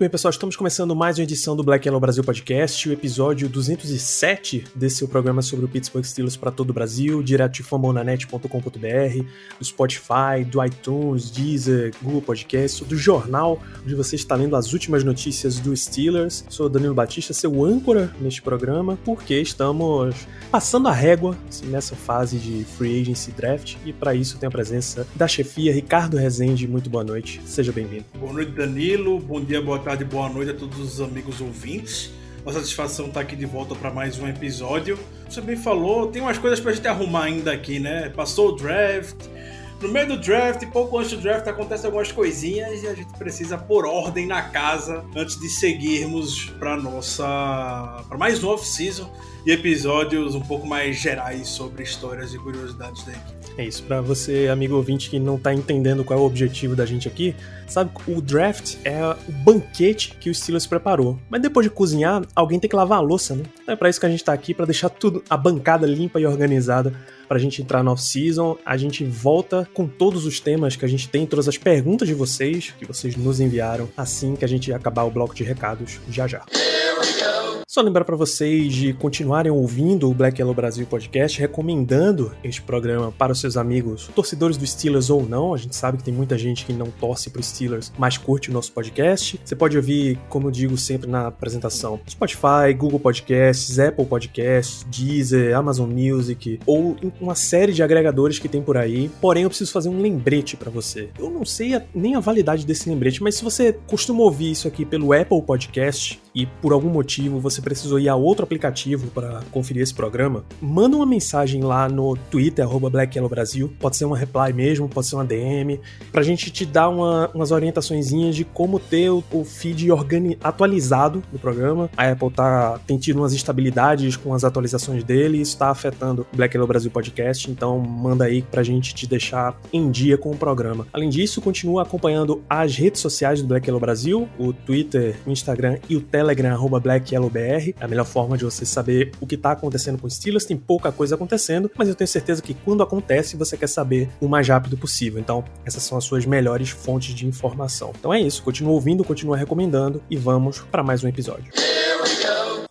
bem, pessoal, estamos começando mais uma edição do Black Yellow Brasil Podcast, o episódio 207 desse seu programa sobre o Pittsburgh Steelers para todo o Brasil, direto de fambonanet.com.br, do Spotify, do iTunes, Deezer, Google Podcast, do jornal, onde você está lendo as últimas notícias do Steelers. Sou Danilo Batista, seu âncora neste programa, porque estamos passando a régua assim, nessa fase de Free Agency Draft, e para isso tem a presença da chefia Ricardo Rezende. Muito boa noite, seja bem-vindo. Boa noite, Danilo. Bom dia, boa tarde, boa noite a todos os amigos ouvintes. Uma satisfação estar aqui de volta para mais um episódio. Você bem falou, tem umas coisas pra gente arrumar ainda aqui, né? Passou o draft. No meio do draft, pouco antes do draft, acontecem algumas coisinhas e a gente precisa pôr ordem na casa antes de seguirmos para nossa para mais um off-season e episódios um pouco mais gerais sobre histórias e curiosidades da equipe. É isso, pra você, amigo ouvinte, que não tá entendendo qual é o objetivo da gente aqui, sabe, o draft é o banquete que o Steelers preparou. Mas depois de cozinhar, alguém tem que lavar a louça, né? É pra isso que a gente tá aqui, pra deixar tudo, a bancada limpa e organizada pra gente entrar no off-season. A gente volta com todos os temas que a gente tem, todas as perguntas de vocês, que vocês nos enviaram, assim que a gente acabar o bloco de recados já já. Só lembrar para vocês de continuarem ouvindo o Black Yellow Brasil Podcast, recomendando este programa para os seus amigos, torcedores do Steelers ou não. A gente sabe que tem muita gente que não torce pro Steelers, mas curte o nosso podcast. Você pode ouvir, como eu digo sempre na apresentação, Spotify, Google Podcasts, Apple Podcasts, Deezer, Amazon Music ou uma série de agregadores que tem por aí. Porém, eu preciso fazer um lembrete para você. Eu não sei a- nem a validade desse lembrete, mas se você costuma ouvir isso aqui pelo Apple Podcast e por algum motivo você precisou ir a outro aplicativo para conferir esse programa, manda uma mensagem lá no Twitter, arroba Black Yellow Brasil. Pode ser uma reply mesmo, pode ser uma DM, pra gente te dar uma, umas orientaçõezinhas de como ter o, o feed atualizado do programa. A Apple tá, tem tido umas instabilidades com as atualizações dele, e isso tá afetando o Black Yellow Brasil Podcast, então manda aí pra gente te deixar em dia com o programa. Além disso, continua acompanhando as redes sociais do Black Yellow Brasil, o Twitter, o Instagram e o Telegram, arroba BlackYellowBR. É a melhor forma de você saber o que tá acontecendo com os Steelers. Tem pouca coisa acontecendo, mas eu tenho certeza que quando acontece, você quer saber o mais rápido possível. Então, essas são as suas melhores fontes de informação. Então é isso, continua ouvindo, continua recomendando e vamos para mais um episódio.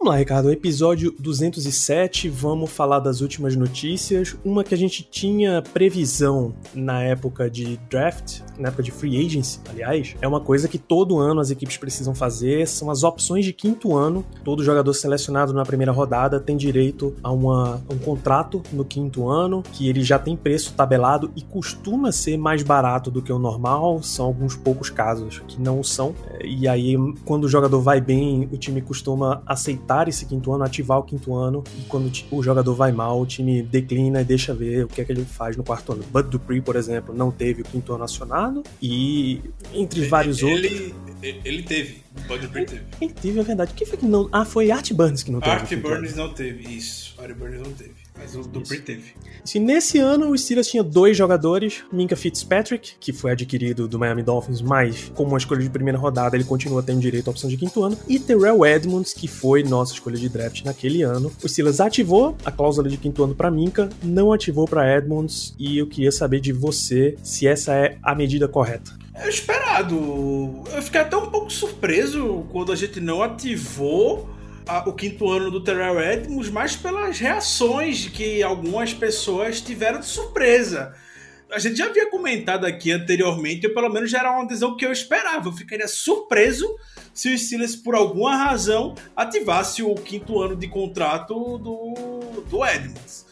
Vamos lá, Ricardo. Episódio 207. Vamos falar das últimas notícias. Uma que a gente tinha previsão na época de draft, na época de free agency, aliás, é uma coisa que todo ano as equipes precisam fazer. São as opções de quinto ano. Todo jogador selecionado na primeira rodada tem direito a uma, um contrato no quinto ano, que ele já tem preço tabelado e costuma ser mais barato do que o normal. São alguns poucos casos que não são. E aí, quando o jogador vai bem, o time costuma aceitar esse quinto ano, ativar o quinto ano. E quando o jogador vai mal, o time declina e deixa ver o que é que ele faz no quarto ano. Bud Dupree, por exemplo, não teve o quinto ano acionado. E entre vários outros. ele, ele, ele teve, Bud Dupree teve. Ele teve, é verdade. Quem foi que não. Ah, foi Art Burns que não teve. Art. Burns não teve, isso. Art Burns não teve, mas o Dupree teve. Se nesse ano o Steelers tinha dois jogadores, Minka Fitzpatrick, que foi adquirido do Miami Dolphins, mas como uma escolha de primeira rodada, ele continua tendo direito à opção de quinto ano, e Terrell Edmonds, que foi nossa escolha de draft naquele ano. O Steelers ativou a cláusula de quinto ano para Minka, não ativou para Edmonds, e eu queria saber de você se essa é a medida correta. É esperado. Eu fiquei até um pouco surpreso quando a gente não ativou a- o quinto ano do Terrell Edmonds, mas pelas reações que algumas pessoas tiveram de surpresa. A gente já havia comentado aqui anteriormente, ou pelo menos já era uma decisão que eu esperava. Eu ficaria surpreso se o Steelers, por alguma razão, ativasse o quinto ano de contrato do, do Edmonds.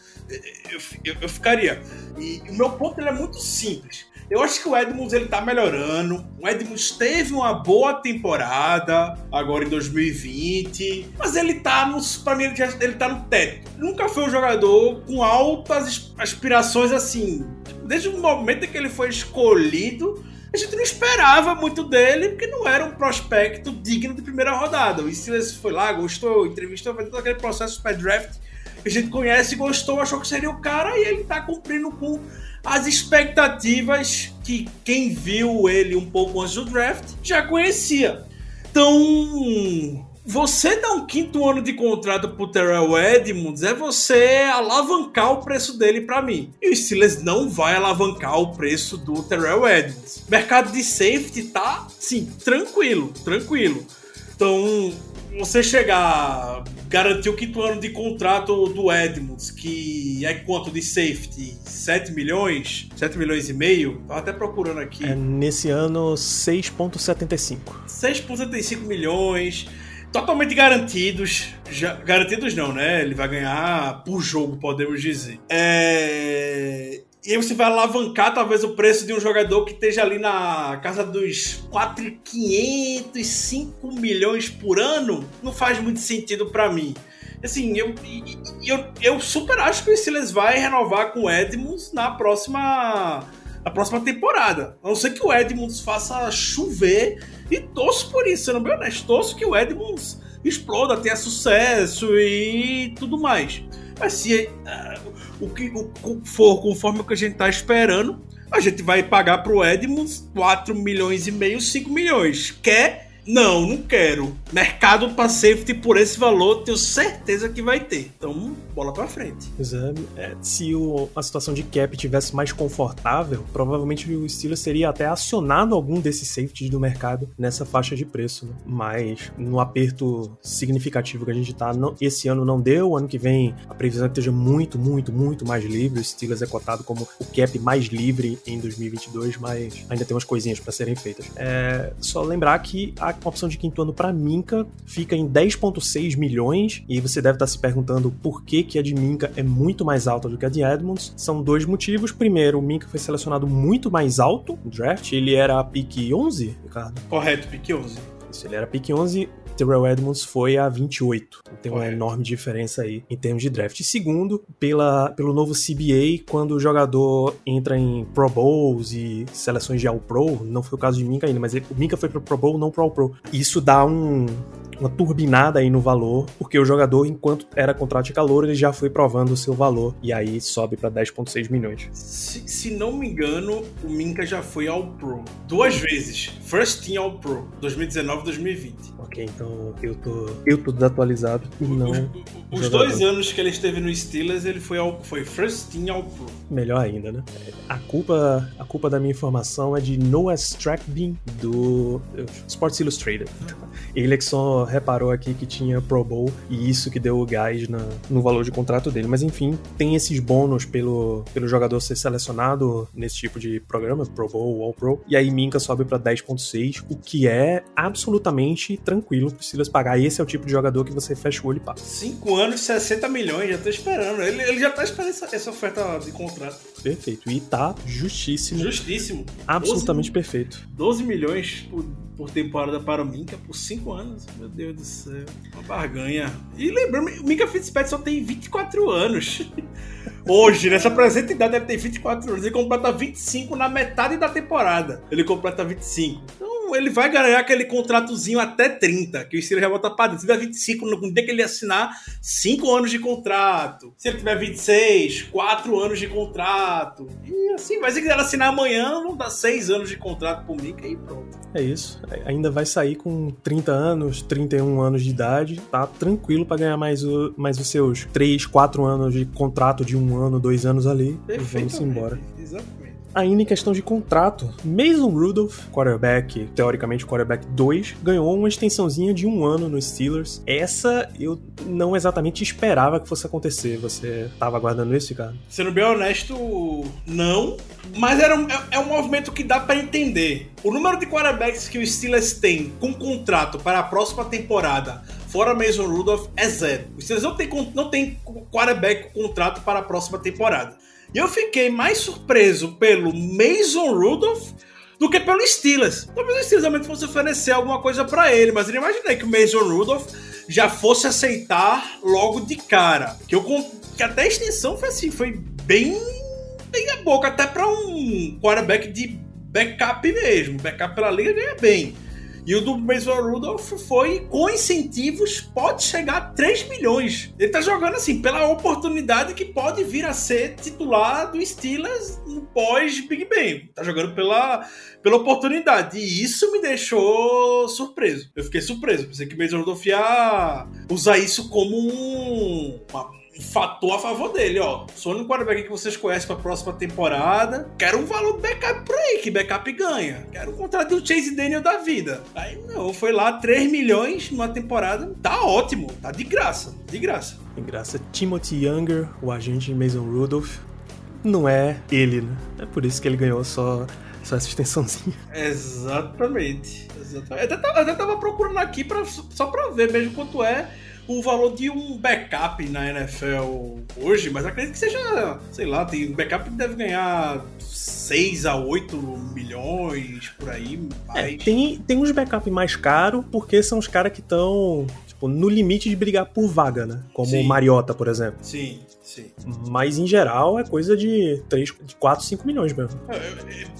Eu, eu, eu ficaria. E o meu ponto é muito simples. Eu acho que o Edmonds ele tá melhorando. O Edmonds teve uma boa temporada agora em 2020, mas ele tá no, pra mim ele, já- ele tá no teto. Nunca foi um jogador com altas aspirações assim. Desde o momento em que ele foi escolhido, a gente não esperava muito dele, porque não era um prospecto digno de primeira rodada. O Steelers foi lá, gostou, entrevistou, fez todo aquele processo pré-draft a gente conhece, gostou, achou que seria o cara e ele tá cumprindo com as expectativas que quem viu ele um pouco antes do draft já conhecia. Então, você dar um quinto ano de contrato pro Terrell Edmonds é você alavancar o preço dele para mim. E o Steelers não vai alavancar o preço do Terrell Edmonds. Mercado de safety tá, sim, tranquilo, tranquilo. Então, você chegar, garantir o quinto ano de contrato do Edmonds, que é quanto de safety? 7 milhões? 7 milhões e meio? Tava até procurando aqui. É, nesse ano, 6,75. 6,75 milhões totalmente garantidos. Já, garantidos não, né? Ele vai ganhar por jogo, podemos dizer. É... E aí você vai alavancar talvez o preço de um jogador que esteja ali na casa dos 4,500, 5 milhões por ano. Não faz muito sentido para mim. Assim, eu, eu, eu super acho que o Steelers vai renovar com o Edmonds na próxima, na próxima temporada. A não ser que o Edmonds faça chover e torço por isso, sendo bem honesto. Torço que o Edmonds exploda, tenha sucesso e tudo mais. Mas se uh, o que o, for conforme o que a gente tá esperando, a gente vai pagar pro Edmonds 4 milhões e meio, 5 milhões. Quer não, não quero. Mercado para safety por esse valor, tenho certeza que vai ter. Então, bola para frente. Pois é, é, se o, a situação de cap tivesse mais confortável, provavelmente o Steelers seria até acionado algum desses safeties do mercado nessa faixa de preço. Né? Mas no aperto significativo que a gente tá, não, esse ano não deu. Ano que vem a previsão é que esteja muito, muito, muito mais livre. O Steelers é cotado como o cap mais livre em 2022, mas ainda tem umas coisinhas para serem feitas. É, só lembrar que a a opção de quinto ano para Minka fica em 10,6 milhões. E você deve estar se perguntando por que, que a de Minka é muito mais alta do que a de Edmonds. São dois motivos. Primeiro, o Minka foi selecionado muito mais alto no draft. Ele era a pick 11, Ricardo? Correto, pick 11. Isso, ele era pick 11 Terrell Edmonds foi a 28. Tem uma enorme diferença aí em termos de draft. E segundo, pela, pelo novo CBA, quando o jogador entra em Pro Bowls e seleções de All Pro, não foi o caso de Minka ainda, mas ele, o Minka foi pro Pro Bowl, não pro All Pro. Isso dá um, uma turbinada aí no valor, porque o jogador, enquanto era contrato de calor, ele já foi provando o seu valor. E aí sobe para 10,6 milhões. Se, se, não me engano, o Minka já foi ao Pro. Duas vezes. First Team ao Pro, 2019 e 2020. Ok, então eu tô, eu tô desatualizado e não. Os, os dois anos que ele esteve no Steelers, ele foi, ao, foi First Team ao Pro. Melhor ainda, né? A culpa, a culpa da minha informação é de Noah Strackbin do Sports Illustrated. Ele é que só reparou aqui que tinha Pro Bowl e isso que deu o gás na, no valor de contrato dele. Mas enfim, tem esses bônus pelo, pelo jogador ser selecionado nesse tipo de programa, Pro Bowl, All Pro. E aí Minka sobe para 10.6, o que é absolutamente tranquilo pro Steelers pagar. Esse é o tipo de jogador que você fecha o olho e paga. 5 anos, 60 milhões, já tô esperando. Ele, ele já tá esperando essa, essa oferta de contrato. Perfeito. E tá justíssimo. Justíssimo. Absolutamente 12, perfeito. 12 milhões por por temporada para o Minka por 5 anos. Meu Deus do céu. Uma barganha. E lembrando, o Minka Fitzpatrick só tem 24 anos. Hoje, nessa presente idade, ele tem 24 anos. Ele completa 25 na metade da temporada. Ele completa 25. Então, ele vai ganhar aquele contratozinho até 30, que o Steelers já bota pra dentro. Se tiver 25, no dia que ele assinar, 5 anos de contrato. Se ele tiver 26, 4 anos de contrato. E assim, mas se quiser assinar amanhã, vão dar 6 anos de contrato pro Mika e pronto. É isso. Ainda vai sair com 30 anos, 31 anos de idade, tá tranquilo para ganhar mais, o, mais os seus 3, 4 anos de contrato de um ano, dois anos ali. E vamos embora. Exatamente ainda em questão de contrato, Mason Rudolph, quarterback, teoricamente quarterback 2, ganhou uma extensãozinha de um ano no Steelers. Essa eu não exatamente esperava que fosse acontecer. Você tava aguardando isso, cara? Sendo bem honesto, não. Mas era um, é, é um movimento que dá para entender. O número de quarterbacks que o Steelers tem com contrato para a próxima temporada, fora Mason Rudolph, é zero. O Steelers não tem, não tem quarterback contrato para a próxima temporada. E eu fiquei mais surpreso pelo Mason Rudolph do que pelo Steelers. Talvez o Steelers realmente fosse oferecer alguma coisa para ele, mas eu não imaginei que o Mason Rudolph já fosse aceitar logo de cara. Que, eu, que até a extensão foi assim, foi bem, bem a boca, até para um quarterback de backup mesmo. Backup pela liga ganha bem. E o do Mason Rudolph foi com incentivos, pode chegar a 3 milhões. Ele tá jogando assim, pela oportunidade que pode vir a ser titular do Steelers no pós-Big Ben. Tá jogando pela, pela oportunidade. E isso me deixou surpreso. Eu fiquei surpreso. Pensei que o Mason Rudolph ia usar isso como um, uma um fator a favor dele, ó. Sou o quarterback que vocês conhecem pra próxima temporada. Quero um valor de backup por aí, que backup ganha. Quero um contrato do Chase Daniel da vida. Aí não, foi lá 3 milhões numa temporada. Tá ótimo, tá de graça, de graça. De graça. Timothy Younger, o agente Mason Rudolph, não é ele, né? É por isso que ele ganhou só, só essa extensãozinha. Exatamente. Exatamente. Eu até, tava, eu até tava procurando aqui pra, só pra ver mesmo quanto é o valor de um backup na NFL hoje, mas acredito que seja, sei lá, tem um backup que deve ganhar 6 a 8 milhões por aí. É, tem, tem uns backup mais caros, porque são os caras que estão tipo, no limite de brigar por vaga, né? Como Sim. o Mariota, por exemplo. Sim, sim. Mas em geral é coisa de 3, de 4, 5 milhões mesmo.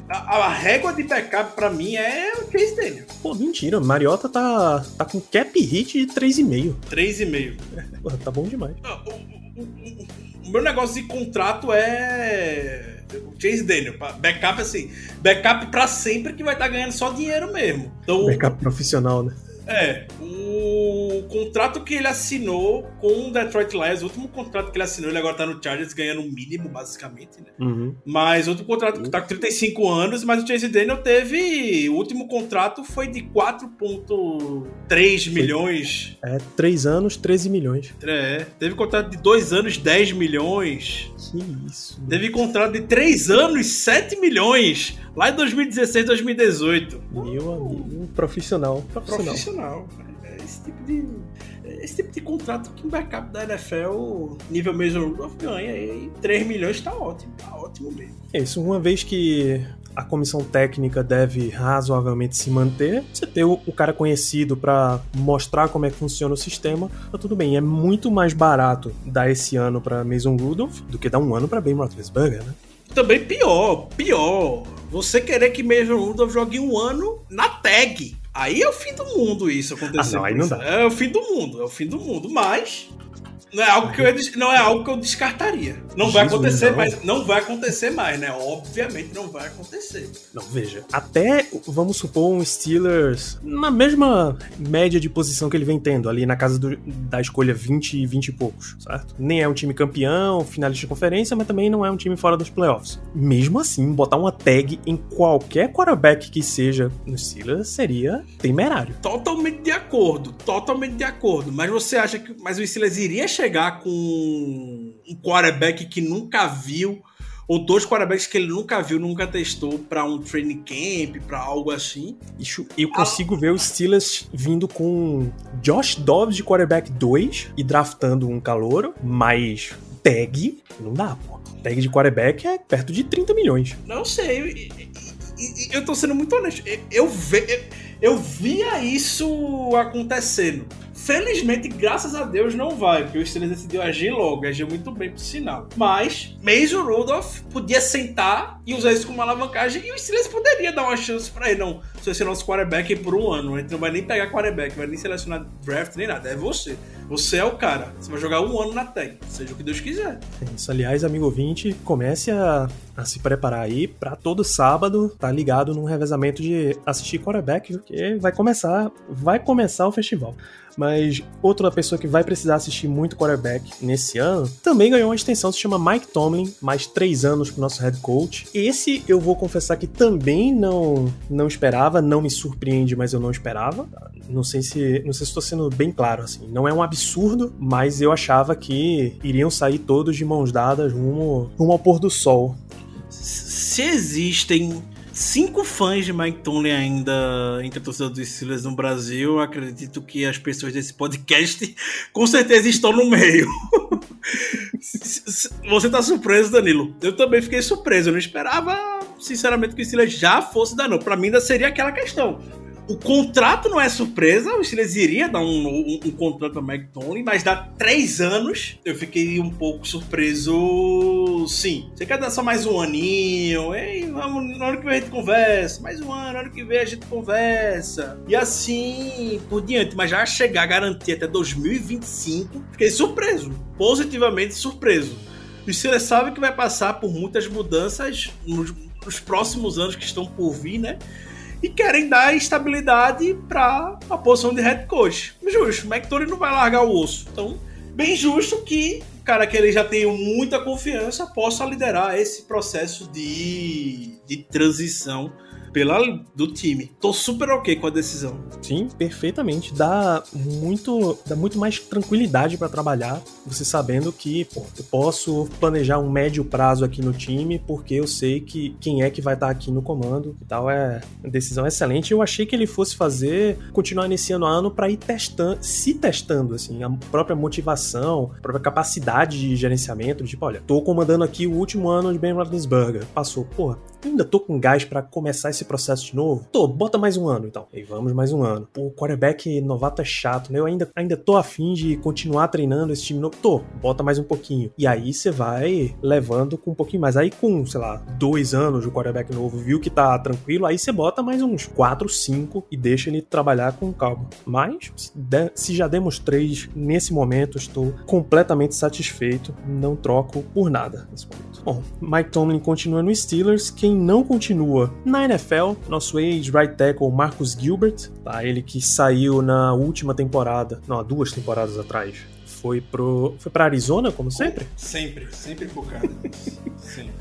A, a régua de backup pra mim é o Chase Daniel. Pô, mentira, Mariota tá, tá com cap hit de 3,5. 3,5. Pô, tá bom demais. O, o- o- o meu negócio de contrato é o Chase Daniel. Backup assim, backup pra sempre que vai estar ganhando só dinheiro mesmo. Então, Backup profissional, né? É, o contrato que ele assinou com o Detroit Lions, o último contrato que ele assinou, ele agora tá no Chargers ganhando o mínimo, basicamente, né? Uhum. Mas outro contrato que tá com 35 anos, mas o Chase Daniel teve. O último contrato foi de 4,3 milhões. É 3 anos, 13 milhões. É, teve contrato de 2 anos, 10 milhões. Que isso. Teve contrato de 3 anos, 7 milhões. Lá em 2016, 2018. Meu amigo, profissional. Profissional. Profissional. É esse tipo de. é Esse tipo de contrato que um backup da NFL, nível Mason Rudolph, ganha. E 3 milhões tá ótimo. Tá ótimo mesmo. É isso, uma vez que a comissão técnica deve razoavelmente se manter, você ter o, o cara conhecido pra mostrar como é que funciona o sistema, tá tudo bem. É muito mais barato dar esse ano pra Mason Rudolph do que dar um ano pra Ben Roethlisberger, né? Também pior, pior. Você querer que Mason Rudolph jogue um ano na tag. Aí é o fim do mundo isso acontecer. Ah, não, aí não dá. É o fim do mundo, é o fim do mundo. Mas não é algo que eu, não é algo que eu descartaria. Não vai Jesus, acontecer não. mais, não vai acontecer mais, né? Obviamente não vai acontecer. Não, veja. Até, vamos supor, um Steelers na mesma média de posição que ele vem tendo, ali na casa do- da escolha 20 e 20 e poucos, certo? Nem é um time campeão, finalista de conferência, mas também não é um time fora dos playoffs. Mesmo assim, botar uma tag em qualquer quarterback que seja no Steelers seria temerário. Totalmente de acordo, totalmente de acordo. Mas você acha que mas o Steelers iria chegar com um quarterback que nunca viu ou dois quarterbacks que ele nunca viu, nunca testou pra um training camp, pra algo assim? Ixi, Eu consigo ver os Steelers vindo com Josh Dobbs de quarterback 2 e draftando um calouro, mas tag não dá, pô. Tag de quarterback é perto de 30 milhões. Não sei. e- e- e- e Eu tô sendo muito honesto. Eu, eu, eu- eu via isso acontecendo. Felizmente, graças a Deus, não vai, porque o Steelers decidiu agir logo, agiu muito bem pro sinal. Mas, Mason Rudolph podia sentar e usar isso como alavancagem e o Steelers poderia dar uma chance pra ele. Não, você vai ser nosso quarterback por um ano, a gente não vai nem pegar quarterback, vai nem selecionar draft nem nada, é você. Você é o cara. Você vai jogar um ano na tag, seja o que Deus quiser. É Isso, aliás, amigo ouvinte, comece a, a se preparar aí pra todo sábado tá ligado num revezamento de assistir quarterback, porque vai começar, vai começar o festival. Mas outra pessoa que vai precisar assistir muito quarterback nesse ano também ganhou uma extensão, se chama Mike Tomlin, mais três anos pro nosso head coach. Esse eu vou confessar que também não não esperava, não me surpreende, mas eu não esperava. Não sei se não sei se estou sendo bem claro assim. Não é um absurdo, mas eu achava que iriam sair todos de mãos dadas rumo, rumo ao pôr do sol. se existem cinco fãs de Mike Tomlin ainda entre a torcida dos Steelers no Brasil, acredito que as pessoas desse podcast com certeza estão no meio. Você tá surpreso, Danilo? Eu também fiquei surpreso. Eu não esperava, sinceramente, que o Steelers já fosse dar não. Pra mim ainda seria aquela questão. O contrato não é surpresa, o Steelers iria dar um, um, um contrato a Mike mas dá três anos, eu fiquei um pouco surpreso, sim. Você quer dar só mais um aninho? Ei, vamos, no ano que vem a gente conversa, mais um ano, no ano que vem a gente conversa. E assim por diante, mas já chegar a garantir até 2025, fiquei surpreso, positivamente surpreso. O Steelers sabe que vai passar por muitas mudanças nos, nos próximos anos que estão por vir, né? E querem dar estabilidade para a posição de head coach. Justo, o McTory não vai largar o osso. Então, bem justo que o cara que ele já tem muita confiança possa liderar esse processo de, de transição pela do time. Tô super ok com a decisão. Sim, perfeitamente. Dá muito, dá muito mais tranquilidade para trabalhar, você sabendo que pô, eu posso planejar um médio prazo aqui no time, porque eu sei que quem é que vai estar tá aqui no comando e tal. É uma decisão excelente. Eu achei que ele fosse fazer, continuar iniciando o ano para ir testando, se testando, assim, a própria motivação, a própria capacidade de gerenciamento. Tipo, olha, tô comandando aqui o último ano de Ben Roethlisberger. Passou, pô, ainda tô com gás para começar esse processo de novo? Tô, bota mais um ano então. E vamos mais um ano. O quarterback novato é chato, né? Eu ainda, ainda tô afim de continuar treinando esse time novo. Tô, bota mais um pouquinho. E aí você vai levando com um pouquinho mais. Aí com, sei lá, dois anos de quarterback novo, viu que tá tranquilo, aí você bota mais uns quatro, cinco e deixa ele trabalhar com calma. Mas, se, se já demos três nesse momento, estou completamente satisfeito. Não troco por nada nesse momento. Bom, Mike Tomlin continua no Steelers. Quem não continua na NFL, nosso ex-right tackle Marcus Gilbert, tá? ele que saiu na última temporada, não, há duas temporadas atrás, foi pro foi para Arizona, como sempre? Sempre, sempre focado. sempre.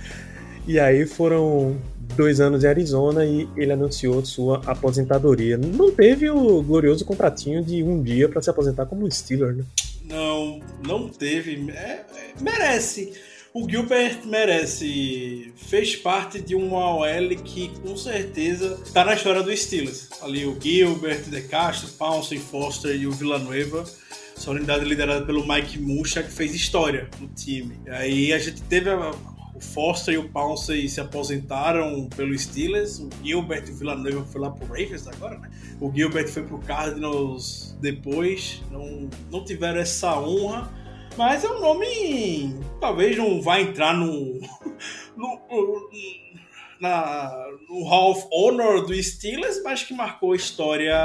E aí foram dois anos em Arizona e ele anunciou sua aposentadoria. Não teve o glorioso contratinho de um dia para se aposentar como Steeler, né? Não, não teve. É, é, merece o Gilbert merece. Fez parte de uma OL que com certeza tá na história do Steelers. Ali o Gilbert, De Castro, Pounce, Foster e o Villanueva. Essa unidade liderada pelo Mike Musha que fez história no time. E aí a gente teve a, o Foster e o Pounce se aposentaram pelo Steelers. O Gilbert e o Villanueva foi lá pro Ravens agora, né? O Gilbert foi pro Cardinals depois. Não, não tiveram essa honra mas é um nome. Talvez não vá entrar no. no, na, no Hall of Honor do Steelers, mas que marcou história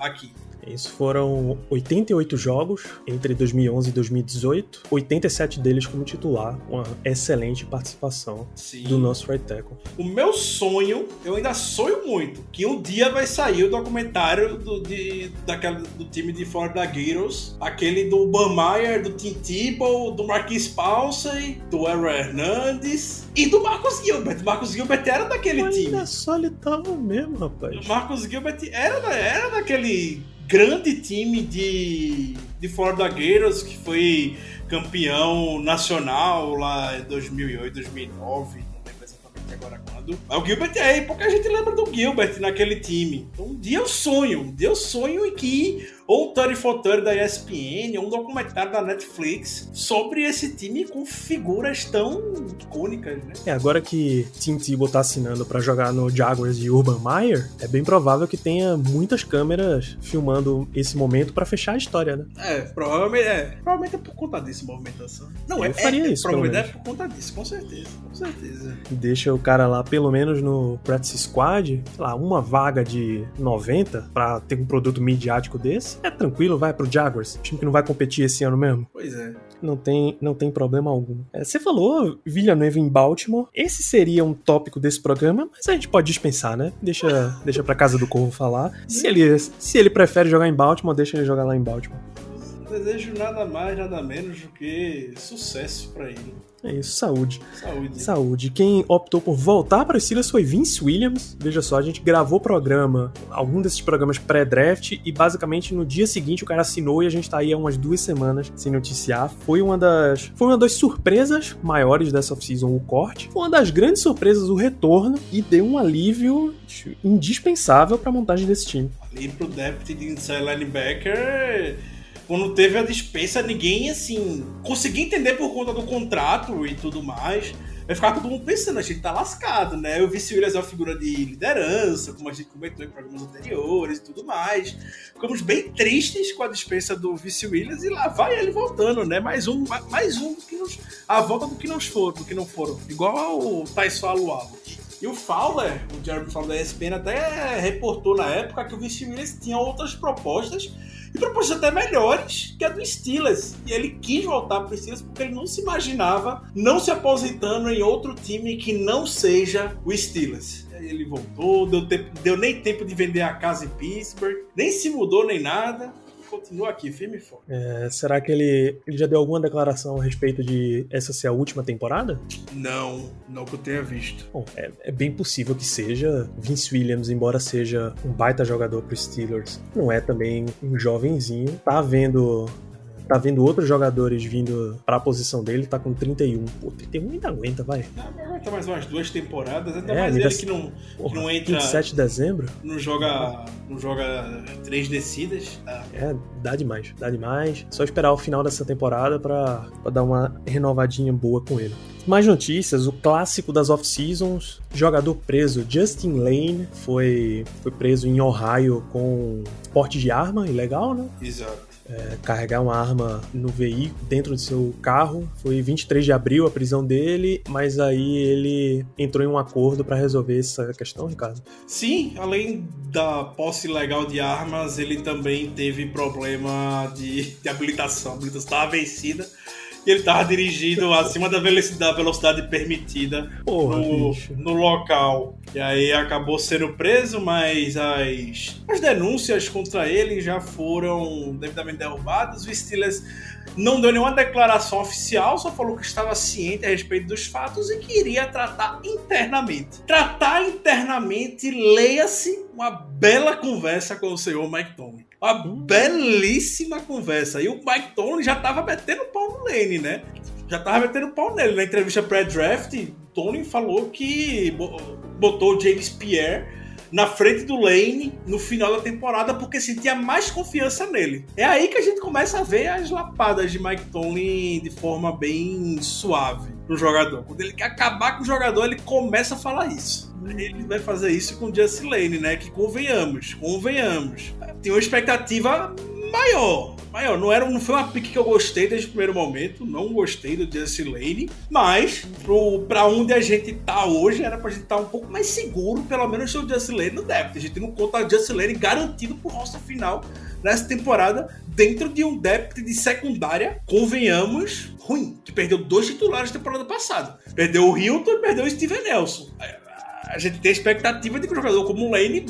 aqui. Isso foram 88 jogos entre 2011 e 2018, 87 deles como titular, uma excelente participação Sim. do nosso right tackle. O meu sonho, eu ainda sonho muito, que um dia vai sair o documentário do, de, daquela, do time de Florida Gators, aquele do Bammeyer, do Tim Tebow, do Marquis Pouncey, do Aaron Hernandez e do Marcos Gilbert. Marcos Gilbert era daquele Mas time. Olha só, ele tava mesmo, rapaz. Marcos Gilbert era, era daquele grande time de, de Florida Gators que foi campeão nacional lá em 2008, 2009, não lembro exatamente agora quando. Mas o Gilbert é, porque a gente lembra do Gilbert naquele time. Então um dia eu sonho, um dia eu sonho em que ou 30 for 30 da ESPN, ou um documentário da Netflix sobre esse time com figuras tão icônicas, né? É, agora que Tim Tebow tá assinando para jogar no Jaguars de Urban Meyer, é bem provável que tenha muitas câmeras filmando esse momento para fechar a história, né? É, provavelmente é. Provavelmente é por conta disso, movimentação. Não, Eu é, faria é, isso, Provavelmente é por conta disso, com certeza, com certeza. Deixa o cara lá, pelo menos no practice squad, sei lá, uma vaga de 90 para ter um produto midiático desse, é tranquilo, vai pro Jaguars, time que não vai competir esse ano mesmo. Pois é. Não tem, não tem problema algum. É, você falou Villanueva em Baltimore. Esse seria um tópico desse programa, mas a gente pode dispensar, né? Deixa, deixa pra casa do Corvo falar. Se ele, se ele prefere jogar em Baltimore, deixa ele jogar lá em Baltimore. Desejo nada mais, nada menos do que sucesso pra ele. É isso, saúde. Saúde. Saúde. Quem optou por voltar para Steelers foi Vince Williams. Veja só, a gente gravou o programa, algum desses programas pré-draft, e basicamente no dia seguinte o cara assinou e a gente tá aí há umas duas semanas sem noticiar. Foi uma das. Foi uma das surpresas maiores dessa off-season o corte. Foi uma das grandes surpresas o retorno e deu um alívio indispensável para a montagem desse time. Ali pro depth de inside linebacker, quando teve a dispensa, ninguém, assim, conseguia entender por conta do contrato e tudo mais. Vai ficar todo mundo pensando, a gente tá lascado, né? O Vice Williams é uma figura de liderança, como a gente comentou em programas anteriores e tudo mais. Ficamos bem tristes com a dispensa do Vice Williams e lá vai ele voltando, né? Mais um, mais um que nos, a volta do que não foram, do que não foram. Igual ao Tyson Alualo. E o Fowler, o Jeremy Fowler da ESPN, até reportou na época que o Vice Williams tinha outras propostas e propostas até melhores que a do Steelers. E ele quis voltar para o Steelers porque ele não se imaginava não se aposentando em outro time que não seja o Steelers. Ele voltou, deu, tempo, deu nem tempo de vender a casa em Pittsburgh, nem se mudou nem nada. Continua aqui, firme e forte. É, será que ele, ele já deu alguma declaração a respeito de essa ser a última temporada? Não, não que eu tenha visto. Bom, é, é bem possível que seja. Vince Williams, embora seja um baita jogador pro Steelers, não é também um jovenzinho. Tá vendo. Tá vendo outros jogadores vindo pra posição dele, tá com 31. Pô, 31 ainda aguenta, vai. Aguentar mais umas duas temporadas, ainda É, mais ele que não, que Porra, não entra. 27 de dezembro? Não joga. Não joga três descidas. Tá? É, dá demais, dá demais. Só esperar o final dessa temporada pra, pra dar uma renovadinha boa com ele. Mais notícias, o clássico das off-seasons, jogador preso, Justin Lane, foi, foi preso em Ohio com porte de arma, ilegal, né? Exato. É, carregar uma arma no veículo, dentro do seu carro. Foi 23 de abril a prisão dele, mas aí ele entrou em um acordo pra resolver essa questão, Ricardo. Sim, além da posse ilegal de armas, ele também teve problema de, de habilitação. A habilitação estava vencida e ele estava dirigindo acima da velocidade, da velocidade permitida Porra, no, bicho. no local. E aí acabou sendo preso, mas as, as denúncias contra ele já foram devidamente derrubadas. O Steelers não deu nenhuma declaração oficial, só falou que estava ciente a respeito dos fatos e que iria tratar internamente. Tratar internamente, leia-se uma bela conversa com o senhor Mike Tomlin. Uma belíssima conversa. E o Mike Tomlin já estava metendo pau no Lane, né? Já tava metendo pau nele. Na entrevista pré-draft, Tony falou que bo- botou James Pierre na frente do Lane no final da temporada porque sentia mais confiança nele. É aí que a gente começa a ver as lapadas de Mike Tomlin de forma bem suave no jogador. Quando ele quer acabar com o jogador, ele começa a falar isso. Ele vai fazer isso com o Justin Lane, né? Que convenhamos, convenhamos. Tem uma expectativa maior. Maior, não, era, não foi uma pique que eu gostei desde o primeiro momento. Não gostei do Justin Lane. Mas, pro, pra onde a gente tá hoje, era pra gente estar um pouco mais seguro, pelo menos, o Justin Lane no depth. A gente não conta o Justin Lane garantido pro roster final nessa temporada, dentro de um depth de secundária, convenhamos, ruim. Que perdeu dois titulares na temporada passada. Perdeu o Hilton e perdeu o Steven Nelson. A gente tem a expectativa de que um jogador como o Lane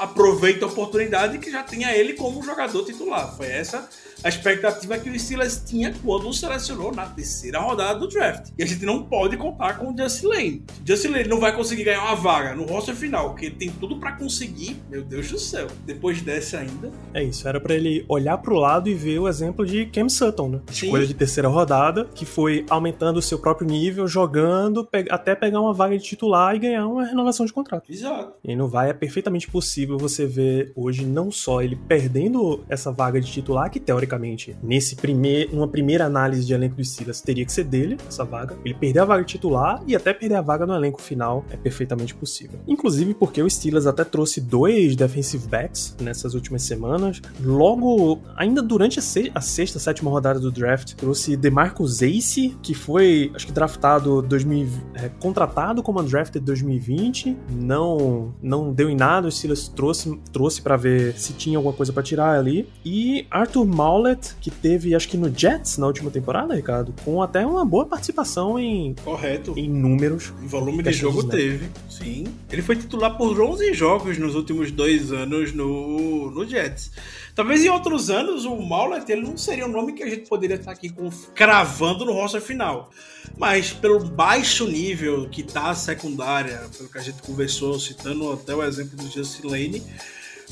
aproveite a oportunidade que já tenha ele como jogador titular. Foi essa a expectativa que o Steelers tinha quando o selecionou na terceira rodada do draft. E a gente não pode contar com o Justin Lane. Justin Lane não vai conseguir ganhar uma vaga no roster final, que ele tem tudo pra conseguir, meu Deus do céu. Depois dessa ainda, É isso, era pra ele olhar pro lado e ver o exemplo de Cam Sutton, né? Sim. Escolha de terceira rodada, que foi aumentando o seu próprio nível, jogando, até pegar uma vaga de titular e ganhar uma renovação de contrato. exato. E não vai, é perfeitamente possível você ver hoje não só ele perdendo essa vaga de titular, que teoricamente, nesse primeir, numa primeira análise de elenco do Steelers, teria que ser dele, essa vaga. Ele perder a vaga titular e até perder a vaga no elenco final é perfeitamente possível. Inclusive porque o Steelers até trouxe dois defensive backs nessas últimas semanas. Logo, ainda durante a, se- a sexta, sétima rodada do draft, trouxe DeMarcus Ace, que foi, acho que draftado 2000, é, contratado como undrafted 2020, não não deu em nada, o Steelers trouxe trouxe para ver se tinha alguma coisa pra tirar ali. E Arthur Maulet, que teve acho que no Jets na última temporada, Ricardo, com até uma boa participação em, Correto. em números. Em volume de jogo dos teve, sim. Ele foi titular por 11 jogos nos últimos dois anos no, no Jets. Talvez em outros anos o Maulet ele não seria um nome que a gente poderia estar aqui com, cravando no roster final. Mas pelo baixo nível que tá a secundária, pelo que a gente conversou, citando até o exemplo do Justin Lane,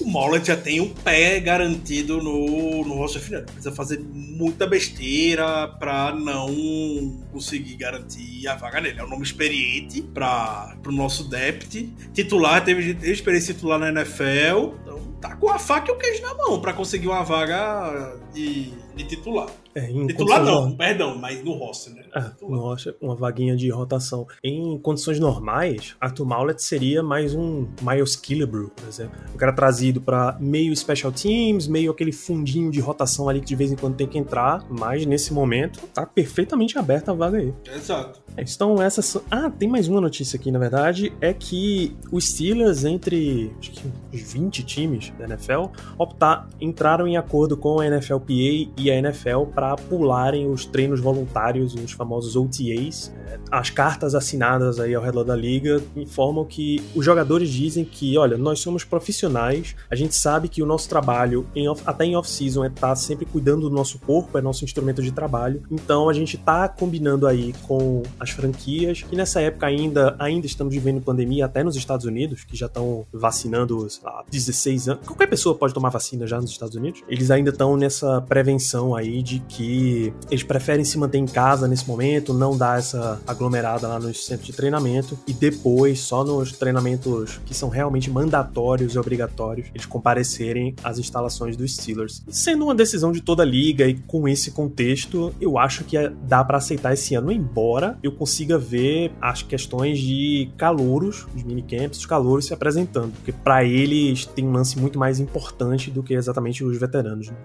o Maulet já tem um pé garantido no, no final. Precisa fazer muita besteira pra não conseguir garantir a vaga nele. É um nome experiente para o nosso depth. Titular, teve, teve experiência titular na NFL. Então, tá com a faca e o queijo na mão pra conseguir uma vaga de, de titular. É, Titular não, perdão, mas no roster, né? Ah, Titular. nossa, uma vaguinha de rotação. Em condições normais, Arthur Maulet seria mais um Miles Killebrew, por exemplo. Um cara trazido pra meio special teams, meio aquele fundinho de rotação ali que de vez em quando tem que entrar, mas nesse momento tá perfeitamente aberta a vaga aí. Exato. É, Então, essas. são- Ah, tem mais uma notícia aqui, na verdade. É que os Steelers, entre acho que uns 20 times da NFL, optar, entraram em acordo com a E a NFL para pularem os treinos voluntários, os famosos OTAs. É, As cartas assinadas aí ao redor da liga informam que os jogadores dizem que, olha, nós somos profissionais, a gente sabe que o nosso trabalho, em off- até em off-season, é estar sempre cuidando do nosso corpo, é nosso instrumento de trabalho. Então a gente tá combinando aí com as franquias, que nessa época ainda, ainda estamos vivendo pandemia, até nos Estados Unidos, que já estão vacinando sei lá, 16 anos. Qualquer pessoa pode tomar vacina já nos Estados Unidos. Eles ainda estão nessa prevenção aí de que eles preferem se manter em casa nesse momento, não dar essa aglomerada lá nos centros de treinamento e depois, só nos treinamentos que são realmente mandatórios e obrigatórios, eles comparecerem às instalações dos Steelers. Sendo uma decisão de toda a liga e com esse contexto, eu acho que é- dá pra aceitar esse ano, embora eu consiga ver as questões de calouros, os minicamps, os calouros se apresentando, porque pra eles tem um lance muito mais importante do que exatamente os veteranos. né?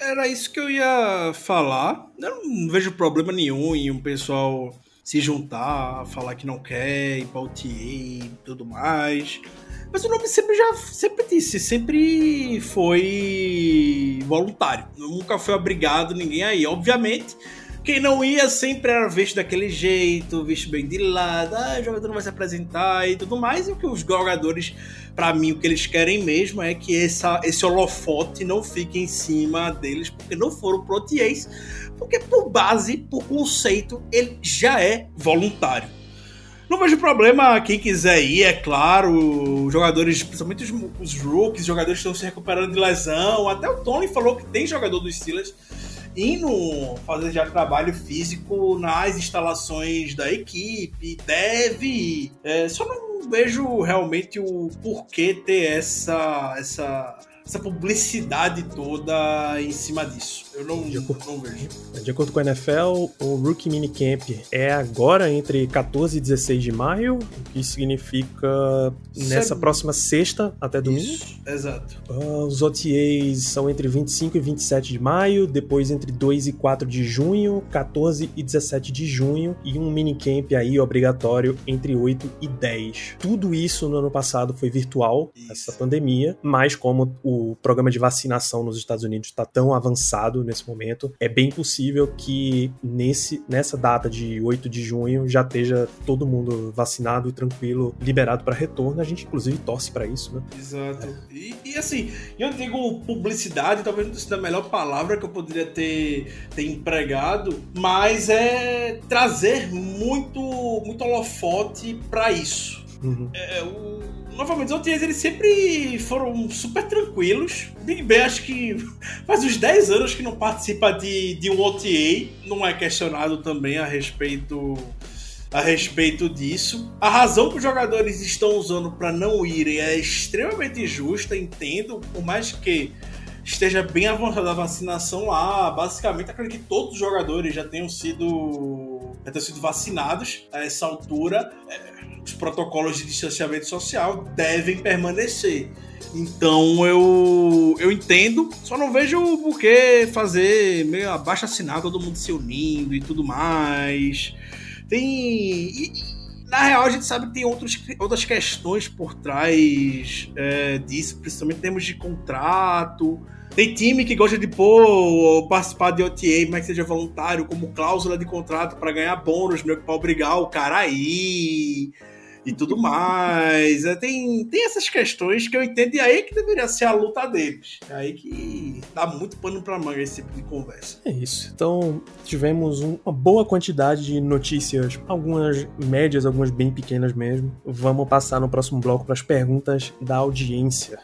Era isso que eu ia falar. Eu não vejo problema nenhum em um pessoal se juntar, falar que não quer, ir pra OTA e tudo mais. Mas o nome sempre já sempre disse, sempre foi voluntário. Nunca foi obrigado ninguém aí. Obviamente, quem não ia sempre era visto daquele jeito, visto bem de lado, ah, o jogador não vai se apresentar e tudo mais. E o que os jogadores, pra mim, o que eles querem mesmo é que essa, esse holofote não fique em cima deles, porque não foram pro OTAs, porque por base, por conceito, ele já é voluntário. Não vejo problema quem quiser ir, é claro. Os jogadores, principalmente os, os rookies, jogadores estão se recuperando de lesão. Até o Tony falou que tem jogador dos Steelers indo fazer já trabalho físico nas instalações da equipe. Deve ir. É, só não vejo realmente o porquê ter essa, essa, essa publicidade toda em cima disso. Eu não, De acordo. não vejo. De acordo com a NFL, o Rookie Minicamp é agora entre 14 e 16 de maio, o que significa nessa próxima sexta até domingo. Isso, exato. Ah, os OTAs são entre 25 e 27 de maio, depois entre 2 e 4 de junho, 14 e 17 de junho e um minicamp aí obrigatório entre 8 e 10. Tudo isso no ano passado foi virtual, Isso. essa pandemia, mas como o programa de vacinação nos Estados Unidos está tão avançado nesse momento, é bem possível que nesse, nessa data de 8 de junho já esteja todo mundo vacinado e tranquilo, liberado para retorno. A gente inclusive torce para isso, né? Exato. E, e assim, eu digo publicidade, talvez não seja a melhor palavra que eu poderia ter, ter empregado, mas é trazer muito, muito holofote pra isso. Uhum. É, o, novamente, os OTAs eles sempre foram super tranquilos. Big Ben acho que faz uns 10 anos que não participa de, de um OTA, não é questionado também a respeito a respeito disso. A razão que os jogadores estão usando para não irem é extremamente justa, entendo, por mais que esteja bem avançada a vacinação lá, basicamente acredito que todos os jogadores já tenham sido já tenham sido vacinados a essa altura. É, os protocolos de distanciamento social devem permanecer. Então eu eu entendo, só não vejo por que fazer meio abaixo assinado, todo mundo se unindo e tudo mais. Tem. e- na real, a gente sabe que tem outros, outras questões por trás é, disso, principalmente em termos de contrato. Tem time que gosta de pôr participar de OTA, mas que seja voluntário, como cláusula de contrato para ganhar bônus, meio que pra obrigar o cara a ir e tudo mais. É, tem, tem essas questões que eu entendo, e aí que deveria ser a luta deles. É aí que dá muito pano pra manga esse tipo de conversa. É isso. Então, tivemos um- uma boa quantidade de notícias, algumas médias, algumas bem pequenas mesmo. Vamos passar no próximo bloco para as perguntas da audiência.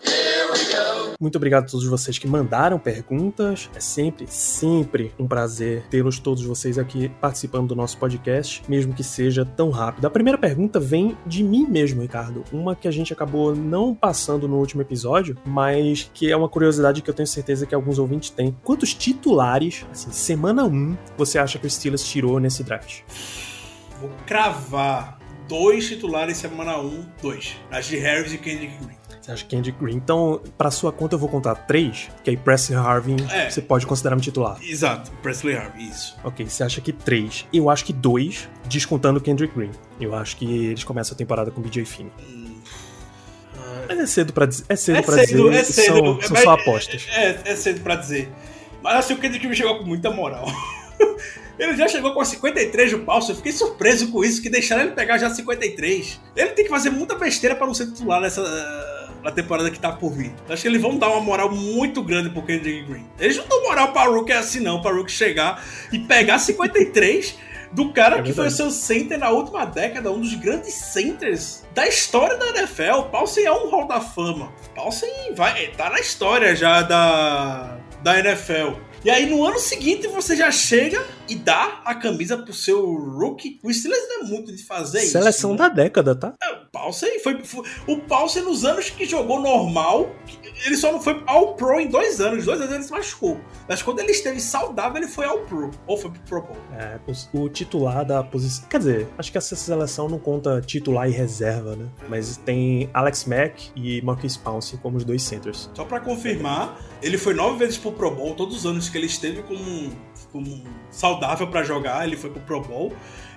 Muito obrigado a todos vocês que mandaram perguntas. É sempre, sempre um prazer tê-los todos vocês aqui participando do nosso podcast, mesmo que seja tão rápido. A primeira pergunta vem de mim mesmo, Ricardo. Uma que a gente acabou não passando no último episódio, mas que é uma curiosidade que eu tenho certeza que alguns ouvintes têm. Quantos titulares, assim, semana 1, você acha que o Steelers tirou nesse draft? Vou cravar dois titulares semana 1, dois. Najee Harris e Kendrick Green. Você acha que Kendrick Green? Então, pra sua conta eu vou contar três, que aí Presley Harvin É. você pode considerar um titular. Exato, Presley Harvey, isso. Ok, você acha que três. Eu acho que dois, descontando o Kendrick Green. Eu acho que eles começam a temporada com BJ Finn. Mas é cedo pra dizer. É cedo É pra cedo, dizer. é cedo. São, são mas- só apostas. É, é cedo pra dizer. Mas assim, o Kendrick Green chegou com muita moral. Ele já chegou com a 53 do Paulson. Eu fiquei surpreso com isso, que deixaram ele pegar já 53. Ele tem que fazer muita besteira para não ser titular nessa. Na temporada que tá por vir. Acho que eles vão dar uma moral muito grande pro Kendrick Green. Eles não dão moral pra Rook assim, não. Pra Rook chegar e pegar 53 do cara É que foi o seu center na última década, um dos grandes centers da história da NFL. Paulsen é um hall da fama. Paulsen vai, tá na história já da, da NFL. E aí no ano seguinte você já chega e dá a camisa pro seu rookie. O Steelers não é muito de fazer isso. Seleção né? da década, tá? O Paulsen foi, foi- O Paulsen, nos anos que jogou normal, ele só não foi All Pro em dois anos. Dois anos ele se machucou. Mas quando ele esteve saudável, ele foi All Pro. Ou foi pro Pro Bowl. É, os- o titular da posição. Quer dizer, acho que essa seleção não conta titular e reserva, né? Mas tem Alex Mack e Marquis Pouncey como os dois centers. Só pra confirmar, ele foi nove vezes pro Pro Bowl, todos os anos que ele esteve como, como saudável pra jogar, ele foi pro Pro Bowl.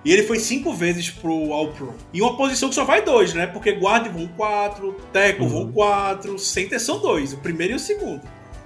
E ele foi cinco vezes pro All Pro. Em uma posição que só vai dois, né? Porque guard vão quatro, tackle Uhum. vão quatro, center são dois, o primeiro e o segundo.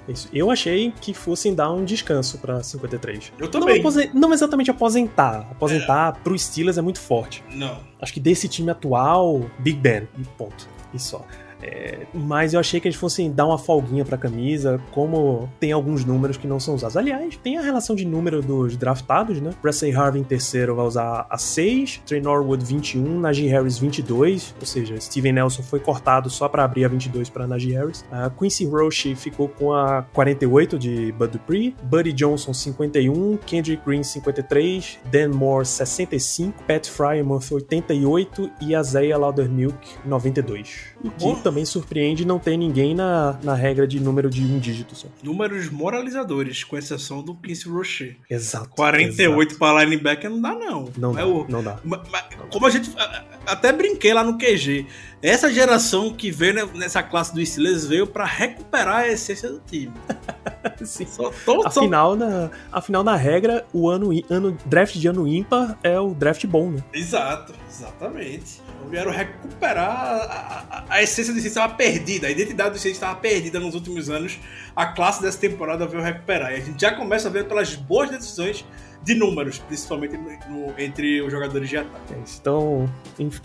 Isso. Eu achei que fossem dar um descanso pra 53. Eu Não, também. aposen- não exatamente aposentar. Aposentar pro Steelers é muito forte. Não. Acho que desse time atual, Big Ben. E ponto. E só. É, mas eu achei que eles fossem dar uma folguinha pra camisa, como tem alguns números que não são usados. Aliás, tem a relação de número dos draftados, né? Presley Harvey em terceiro vai usar a 6, Trey Norwood 21, Najee Harris 22, ou seja, Steven Nelson foi cortado só pra abrir a 22 pra Najee Harris. A Quincy Roche ficou com a 48 de Bud Dupree, Buddy Johnson 51, Kendrick Green 53, Dan Moore 65, Pat Frymouth 88 e Isaiah Laudermilk 92. O que Bom. também surpreende não ter ninguém na, na regra de número de um dígito só. Números moralizadores, com exceção do Quincy Rocher. Exato. 48 exato. pra linebacker não dá, não. Não é dá, o- não dá. Ma- ma- Como a gente. a- a- Até brinquei lá no QG. Essa geração que veio ne- nessa classe do Steelers veio pra recuperar a essência do time. Sim. Só, tô, só, Afinal, na, afinal, na regra, o ano, ano draft de ano ímpar é o draft bom, né? Exato, exatamente. Vieram recuperar a, a- a essência do Steelers estava perdida, a identidade do Steelers estava perdida nos últimos anos. A classe dessa temporada veio recuperar. E a gente já começa a ver pelas boas decisões de números, principalmente no- no- entre os jogadores de ataque. É. Então,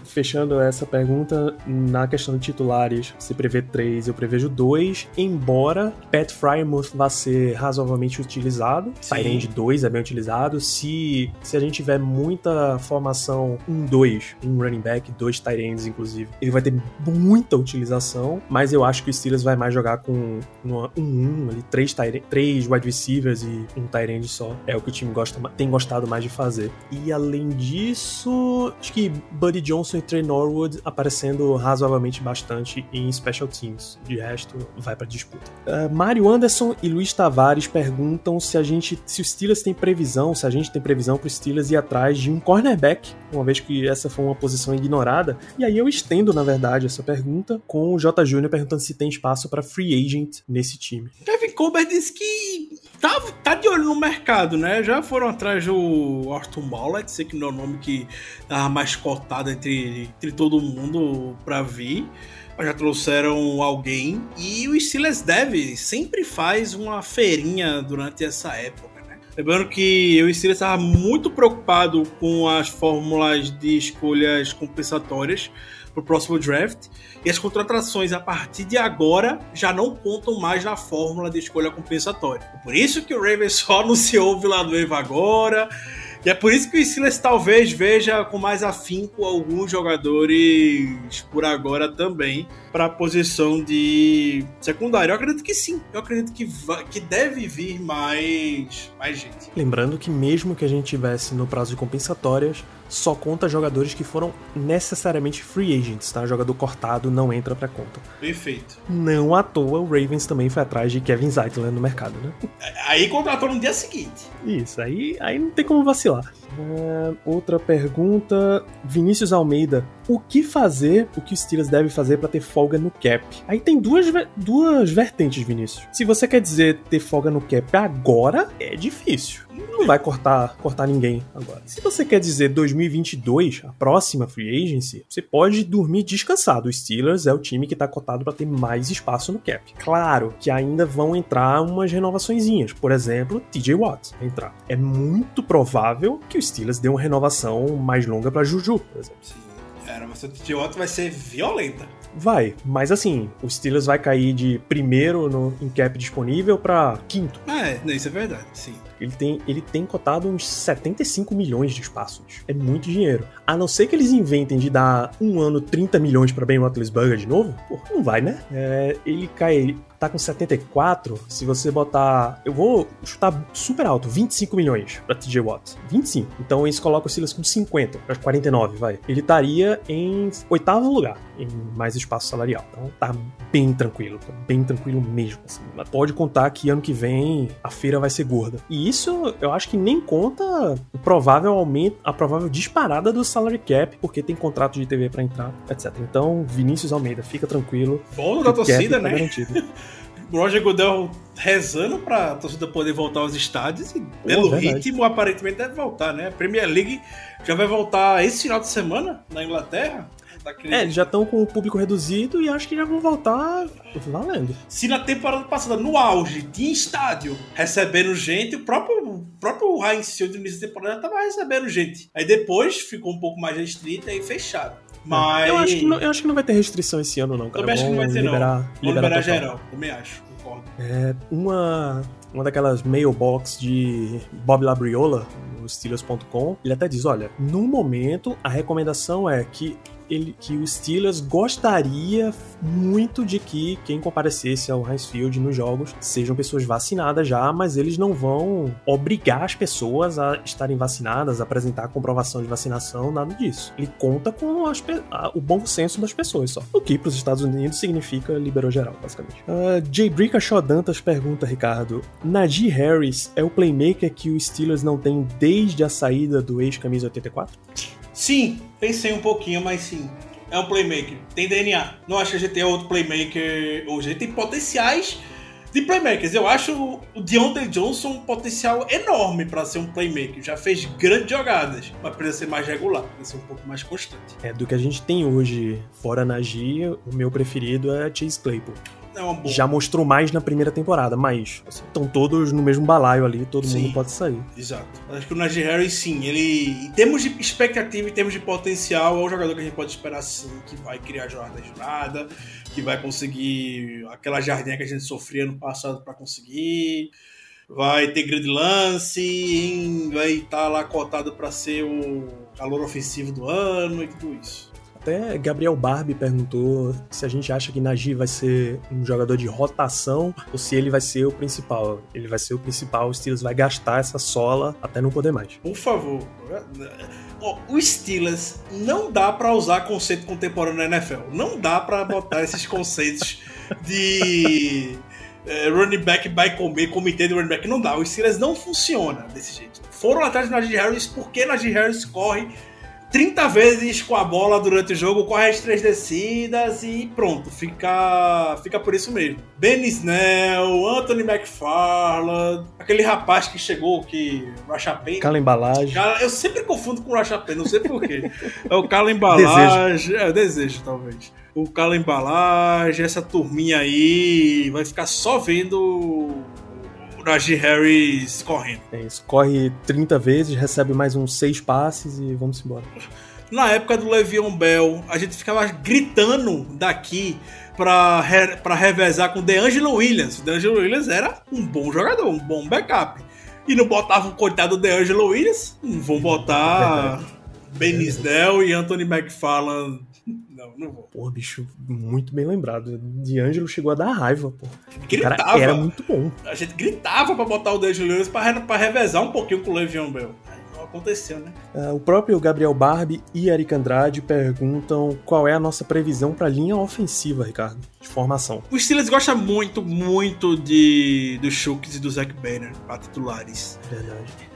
fechando essa pergunta, na questão de titulares, você prevê três, eu prevejo dois, embora Pat Frymouth vá ser razoavelmente utilizado. Tyrande 2 é bem utilizado. Se, se a gente tiver muita formação 1-2, um running back, dois Tyrands, inclusive, ele vai ter muita utilização, mas eu acho que o Steelers vai mais jogar com um 1 ali, três, três wide receivers e um Tyrande só. É o que o time gosta, ma- tem gostado mais de fazer. E além disso, acho que Buddy Johnson e Trey Norwood aparecendo razoavelmente bastante em special teams. De resto, vai pra disputa. Uh, Mário Anderson e Luiz Tavares perguntam se a gente, se o Steelers tem previsão, se a gente tem previsão pro Steelers ir atrás de um cornerback, uma vez que essa foi uma posição ignorada. E aí eu estendo, na verdade, essa pergunta com o J. Júnior perguntando se tem espaço para free agent nesse time. Kevin Colbert disse que tá, tá de olho no mercado, né? Já foram atrás do Arthur Maulet, sei que não é o nome que tava mais cotado entre, entre todo mundo pra vir. Já trouxeram alguém. E o Steelers deve sempre faz uma feirinha durante essa época, né? Lembrando que o Steelers estava muito preocupado com as fórmulas de escolhas compensatórias para o próximo draft. E as contratações a partir de agora já não contam mais na fórmula de escolha compensatória. Por isso que o Ravens só anunciou o Villanueva agora. E é por isso que o Steelers talvez veja com mais afinco alguns jogadores por agora também para a posição de secundário. Eu acredito que sim. Eu acredito que, va- que deve vir mais, mais gente. Lembrando que mesmo que a gente tivesse no prazo de compensatórias, só conta jogadores que foram necessariamente free agents, tá? Jogador cortado não entra pra conta. Perfeito. Não à toa, o Ravens também foi atrás de Kevin Zeitler no mercado, né? Aí contratou no dia seguinte. Isso, aí, aí não tem como vacilar. É, outra pergunta, Vinícius Almeida. O que fazer, o que o Steelers deve fazer pra ter folga no cap? Aí tem duas, duas vertentes, Vinícius. Se você quer dizer ter folga no cap agora, é difícil. Não vai cortar, cortar ninguém agora. Se você quer dizer 2022, a próxima free agency, você pode dormir descansado. O Steelers é o time que tá cotado pra ter mais espaço no cap. Claro que ainda vão entrar umas renovaçõezinhas. Por exemplo, TJ Watt entrar. É muito provável que o Steelers dê uma renovação mais longa pra Juju, por exemplo. Sim. Era, mas o TJ Watt vai ser violenta. Vai, mas assim, o Steelers vai cair de primeiro no, em cap disponível pra quinto. É, não, isso é verdade, sim. Ele tem, ele tem cotado uns 75 milhões de espaços. É muito dinheiro. A não ser que eles inventem de dar um ano 30 milhões pra Ben Roethlisberger de novo, pô, não vai, né? É, ele cai, tá com 74, se você botar, eu vou chutar super alto, 25 milhões pra TJ Watt. 25. Então eles colocam o Silas com 50, pra 49, vai. Ele estaria em oitavo lugar, em mais espaço salarial. Então tá bem tranquilo, tá bem tranquilo mesmo. Assim. Mas Pode contar que ano que vem a feira vai ser gorda. E isso eu acho que nem conta o provável aumento, a provável disparada do salary cap, porque tem contrato de TV pra entrar, etc. Então, Vinícius Almeida, fica tranquilo. Bolo que da torcida, tá né? garantido. Roger Goodell rezando pra torcida poder voltar aos estádios e pelo verdade. ritmo aparentemente deve voltar, né? A Premier League já vai voltar esse final de semana na Inglaterra. Tá É, eles já estão com o público reduzido e acho que já vão voltar valendo. Se na temporada passada, no auge, tinha estádio recebendo gente, o próprio, o próprio Heinz Field no início da temporada tava recebendo gente. Aí depois ficou um pouco mais restrito e fecharam. Mas. Eu acho, que não, eu acho que não vai ter restrição esse ano, não, cara. Também acho que não vai ter, não. liberar, Vamos liberar geral, também acho, concordo. É, uma, uma daquelas mailbox de Bob Labriola, no Steelers.com, ele até diz, olha, no momento a recomendação é que ele, que o Steelers gostaria muito de que quem comparecesse ao Heinz Field nos jogos sejam pessoas vacinadas já, mas eles não vão obrigar as pessoas a estarem vacinadas, a apresentar comprovação de vacinação, nada disso. Ele conta com as a- o bom senso das pessoas só. O que para os Estados Unidos significa liberou geral, basicamente. Uh, Jay Brickashaw Dantas pergunta, Ricardo, Najee Harris é o playmaker que o Steelers não tem desde a saída do ex-camisa 84? Sim, pensei um pouquinho, mas sim. É um playmaker. Tem DNA. Não acho que a gente tem outro playmaker hoje. A gente tem potenciais de playmakers. Eu acho o Deontay Johnson um potencial enorme para ser um playmaker. Já fez grandes jogadas, mas precisa ser mais regular, precisa ser um pouco mais constante. É, do que a gente tem hoje, fora Najee, o meu preferido é Chase Claypool. É. Já mostrou mais na primeira temporada, mas assim, estão todos no mesmo balaio ali, todo Sim. mundo pode sair. Exato. Acho que o Najee Harris, sim, ele, em termos de expectativa, em termos de potencial, é um jogador que a gente pode esperar, sim, que vai criar jogada jurada, que vai conseguir aquela jardinha que a gente sofria no passado para conseguir, vai ter grande lance, vai estar lá cotado para ser o calor ofensivo do ano e tudo isso. Até Gabriel Barbie perguntou se a gente acha que Najee vai ser um jogador de rotação ou se ele vai ser o principal. Ele vai ser o principal, o Steelers vai gastar essa sola até não poder mais. Por favor. O Steelers não dá pra usar conceito contemporâneo na NFL. Não dá pra botar esses conceitos de eh, running back by comer, comitê de running back. Não dá. O Steelers não funciona desse jeito. Foram atrás do Najee Harris porque Najee Harris corre 30 vezes com a bola durante o jogo, corre as três descidas e pronto, fica, fica por isso mesmo. Ben Snell, Anthony McFarland, aquele rapaz que chegou, que Rashapane. Aquela embalagem. Cara, eu sempre confundo com o Rashapane, não sei porquê. É o Cala Embalagem, é desejo talvez. O Cala Embalagem, essa turminha aí, vai ficar só vendo o Najee Harris correndo. É isso. Corre 30 vezes, recebe mais uns 6 passes e vamos embora. Na época do Le'Veon Bell, a gente ficava gritando daqui pra, re, pra revezar com o DeAngelo Williams. O DeAngelo Williams era um bom jogador, um bom backup. E não botavam o coitado do DeAngelo Williams. Vão botar Benisdel e Anthony McFarland. Não, vou. Pô, bicho, muito bem lembrado. D'Angelo chegou a dar raiva, pô. Gritava. era muito bom. A gente gritava pra botar o DeAngelo Williams pra, pra revezar um pouquinho com o Le'Veon Bell. Aconteceu, né? Ah, o próprio Gabriel Barbie e Eric Andrade perguntam qual é a nossa previsão pra linha ofensiva, Ricardo, de formação. O Steelers gosta muito, muito de do Shooks e do Zach Banner pra titulares. Verdade.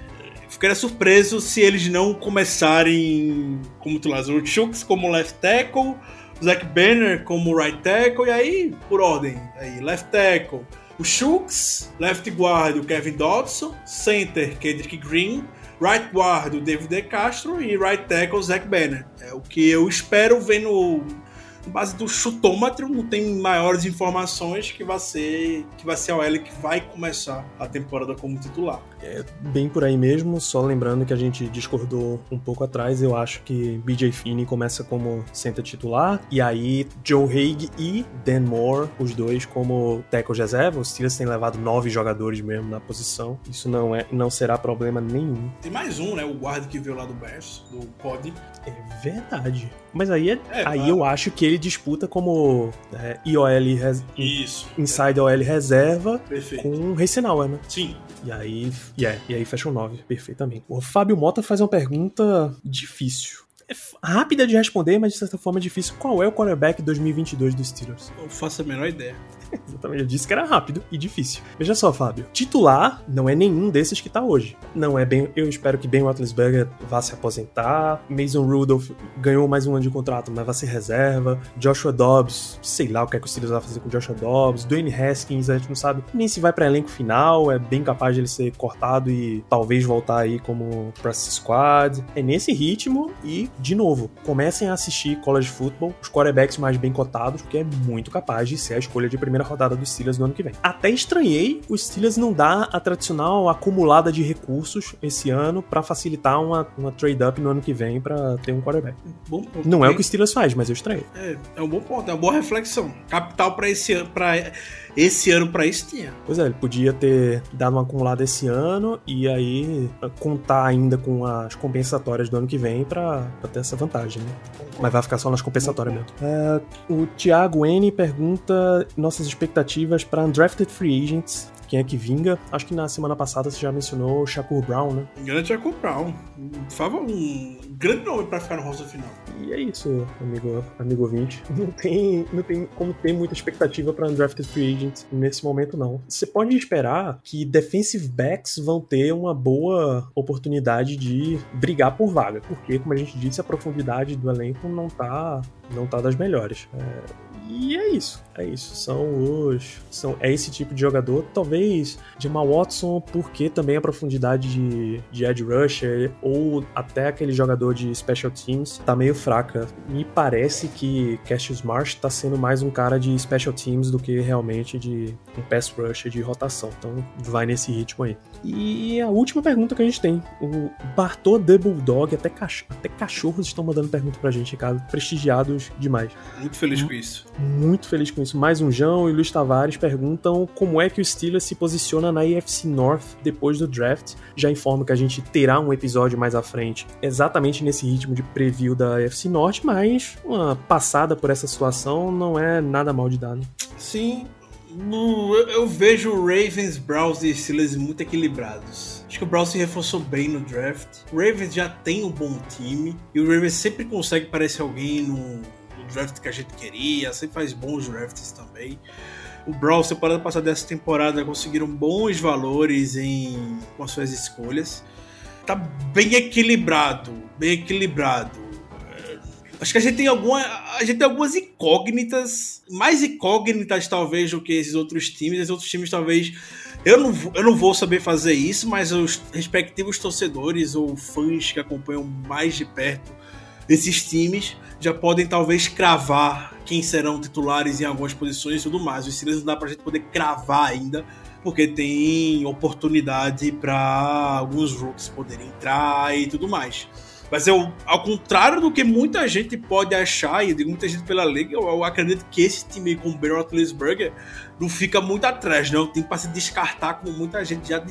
Ficaria surpreso se eles não começarem como titulares. O Shooks como left tackle, o Zach Banner como right tackle, e aí, por ordem, aí, left tackle. O Shooks, left guard, o Kevin Dodson, center, Kendrick Green, right guard, o David De Castro e right tackle, o Zach Banner. É o que eu espero ver no, base do chutômetro, não tem maiores informações que vai ser que vai ser a OL que vai começar a temporada como titular. É bem por aí mesmo, só lembrando que a gente discordou um pouco atrás, eu acho que BJ Finney começa como center titular, e aí Joe Haig e Dan Moore, os dois como tackle reserva, os Steelers têm levado nove jogadores mesmo na posição, isso não, é, não será problema nenhum. Tem mais um, né? O guarda que veio lá do Bears, do Pod. É verdade. Mas aí, é, É, aí mas- eu acho que ele disputa como é, IOL, res, Isso. inside OL reserva Perfeito. com Reisenauer, né? Sim. E aí, e é, e aí fecha o 9, perfeitamente. O Fábio Mota faz uma pergunta difícil. É rápida de responder, mas de certa forma difícil. Qual é o quarterback 2022 dos Steelers? Eu faço a menor ideia. Exatamente, eu disse que era rápido e difícil. Veja só, Fábio. Titular não é nenhum desses que tá hoje. Não é bem. Eu espero que Ben Roethlisberger vá se aposentar. Mason Rudolph ganhou mais um ano de contrato, mas vai ser reserva. Joshua Dobbs, sei lá o que é que o Steelers vai fazer com Joshua Dobbs. Dwayne Haskins, a gente não sabe nem se vai pra elenco final. É bem capaz de ele ser cortado e talvez voltar aí como practice squad. É nesse ritmo e, de novo, comecem a assistir college football, os quarterbacks mais bem cotados, porque é muito capaz de ser a escolha de primeira rodada dos Steelers no ano que vem. Até estranhei os Steelers não dar a tradicional acumulada de recursos esse ano pra facilitar uma, uma trade-up no ano que vem pra ter um quarterback. Bom ponto. Não é o que o Steelers faz, mas eu estranhei. É, é um bom ponto, é uma boa reflexão. Capital pra esse ano, para esse ano para isso tinha. Pois é, ele podia ter dado uma acumulada esse ano e aí contar ainda com as compensatórias do ano que vem pra, pra ter essa vantagem, né? Mas vai ficar só nas compensatórias mesmo. É, o Thiago N pergunta nossas expectativas para undrafted free agents. Quem é que vinga? Acho que na semana passada você já mencionou o Shakur Brown, né? Grande Jacob Brown. Favor, um grande nome pra ficar no roster final. E é isso, amigo, amigo ouvinte. Não tem, não tem como ter muita expectativa para undrafted free agents nesse momento, não. Você pode esperar que defensive backs vão ter uma boa oportunidade de brigar por vaga, porque, como a gente disse, a profundidade do elenco não tá, não tá das melhores. É, e é isso, é isso. São os. São, é esse tipo de jogador. Talvez Jamal Watson, porque também a profundidade de, de Edge Rusher, ou até aquele jogador de Special Teams, tá meio fraca. Me parece que Cassius Marsh tá sendo mais um cara de Special Teams do que realmente de um Pass Rusher de rotação. Então vai nesse ritmo aí. E a última pergunta que a gente tem: o Bartô The Bulldog, até, cach até cachorros estão mandando pergunta pra gente, cara. Prestigiados demais Muito feliz com isso. Muito feliz com isso. Mais um João e Luiz Tavares perguntam como é que o Steelers se posiciona na AFC North depois do draft. Já informo que a gente terá um episódio mais à frente, exatamente nesse ritmo de preview da AFC North, mas uma passada por essa situação não é nada mal de dado. Sim, no- eu, eu vejo Ravens, Browns e Steelers muito equilibrados. Acho que o Browns se reforçou bem no draft. O Ravens já tem um bom time. E o Ravens sempre consegue parecer alguém no draft que a gente queria. Sempre faz bons drafts também. O Browns, temporada passada dessa temporada, conseguiram bons valores em, com as suas escolhas. Tá bem equilibrado. Bem equilibrado. Acho que a gente tem alguma, a gente tem algumas incógnitas, mais incógnitas talvez do que esses outros times. Esses outros times talvez eu não, eu não vou saber fazer isso, mas os respectivos torcedores ou fãs que acompanham mais de perto esses times já podem talvez cravar quem serão titulares em algumas posições e tudo mais. Os Steelers não dá pra gente poder cravar ainda, porque tem oportunidade para alguns rookies poderem entrar e tudo mais. Mas eu, ao contrário do que muita gente pode achar, e eu digo muita gente pela liga, eu, eu acredito que esse time com o Ben não fica muito atrás, não. Tem para se descartar, como muita gente já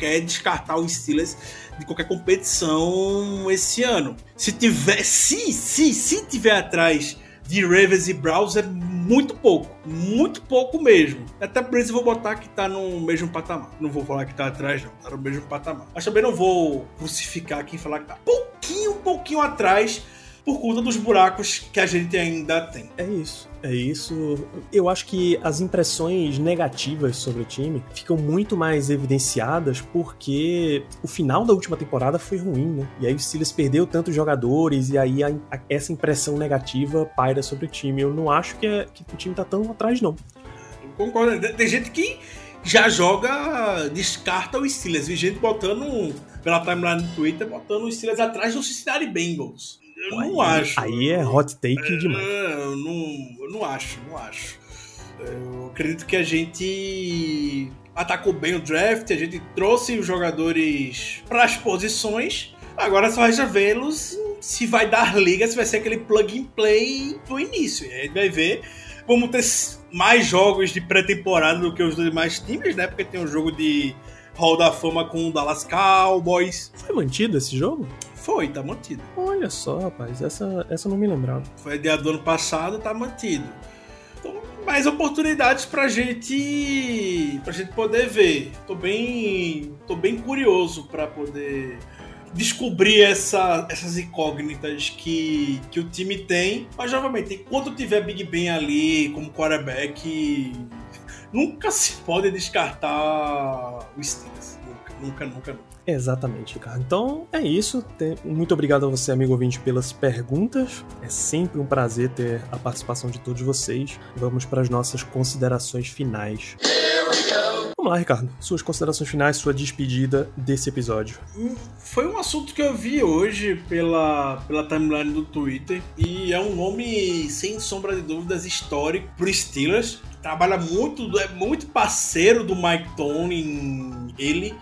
quer descartar os Steelers de qualquer competição esse ano. Se tiver, se, se, se tiver atrás de Ravens e Browns é muito pouco, muito pouco mesmo. Até por isso eu vou botar que tá no mesmo patamar. Não vou falar que tá atrás, não, tá no mesmo patamar. Mas também não vou crucificar aqui e falar que tá pouquinho, pouquinho atrás por conta dos buracos que a gente ainda tem. É isso, é isso. Eu acho que as impressões negativas sobre o time ficam muito mais evidenciadas porque o final da última temporada foi ruim, né? E aí o Steelers perdeu tantos jogadores e aí a- a- essa impressão negativa paira sobre o time. Eu não acho que, é- que o time tá tão atrás, não. Concordo. Tem- gente que já joga, descarta os Steelers. Vi gente botando pela timeline do Twitter, botando os Steelers atrás do Cincinnati Bengals. Eu não aí, acho. Aí é hot take demais. É, Eu não, eu não acho, não acho. Eu acredito que a gente atacou bem o draft, a gente trouxe os jogadores para as posições. Agora só resta vê-los se vai dar liga, se vai ser aquele plug and play do início. E aí a gente vai ver. Vamos ter mais jogos de pré-temporada do que os demais times, né? Porque tem um jogo de Hall da Fama com o Dallas Cowboys. Foi mantido esse jogo? Foi, tá mantido. Olha só, rapaz, essa, essa eu não me lembrava. foi ideia do ano passado, tá mantido. Então, mais oportunidades pra gente pra gente poder ver. Tô bem, tô bem curioso pra poder descobrir essa- essas incógnitas que, que o time tem. Mas, novamente, enquanto tiver Big Ben ali como quarterback, nunca se pode descartar o Steelers. Nunca, nunca, nunca. nunca. Exatamente, Ricardo. Então é isso. Muito obrigado a você, amigo ouvinte, pelas perguntas. É sempre um prazer ter a participação de todos vocês. Vamos para as nossas considerações finais. Vamos lá, Ricardo. Suas considerações finais, sua despedida desse episódio. Foi um assunto que eu vi hoje pela, pela timeline do Twitter e é um nome, sem sombra de dúvidas, histórico pro Steelers. Trabalha muito, é muito parceiro do Mike Tomlin, ele.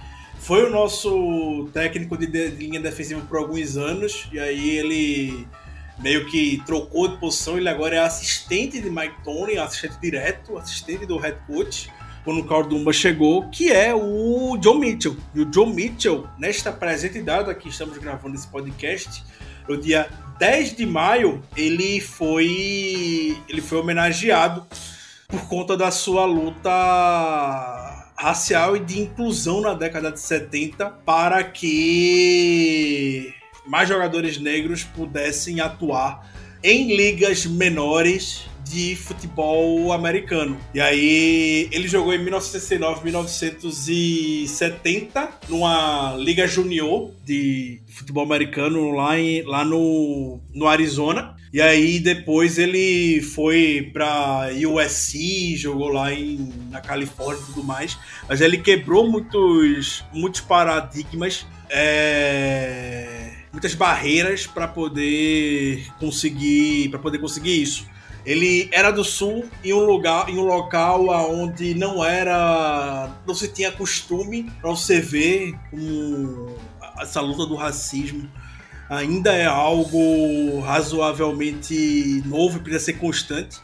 Foi o nosso técnico de, de linha defensiva por alguns anos e aí ele meio que trocou de posição, ele agora é assistente de Mike Tomlin, assistente direto, assistente do head coach quando o Carl Dumba chegou, que é o John Mitchell. E o John Mitchell, nesta presente data que estamos gravando esse podcast, no dia 10 de maio, ele foi ele foi homenageado por conta da sua luta racial e de inclusão na década de 70 para que mais jogadores negros pudessem atuar em ligas menores de futebol americano. E aí ele jogou em 1969, 1970 numa liga junior de futebol americano lá, em, lá no, no Arizona. E aí depois ele foi para USC, jogou lá em, na Califórnia e tudo mais. Mas ele quebrou muitos, muitos paradigmas. é, muitas barreiras para poder conseguir para poder conseguir isso. Ele era do sul em um lugar, em um local onde não era, não se tinha costume para você ver como essa luta do racismo ainda é algo razoavelmente novo, precisa ser constante.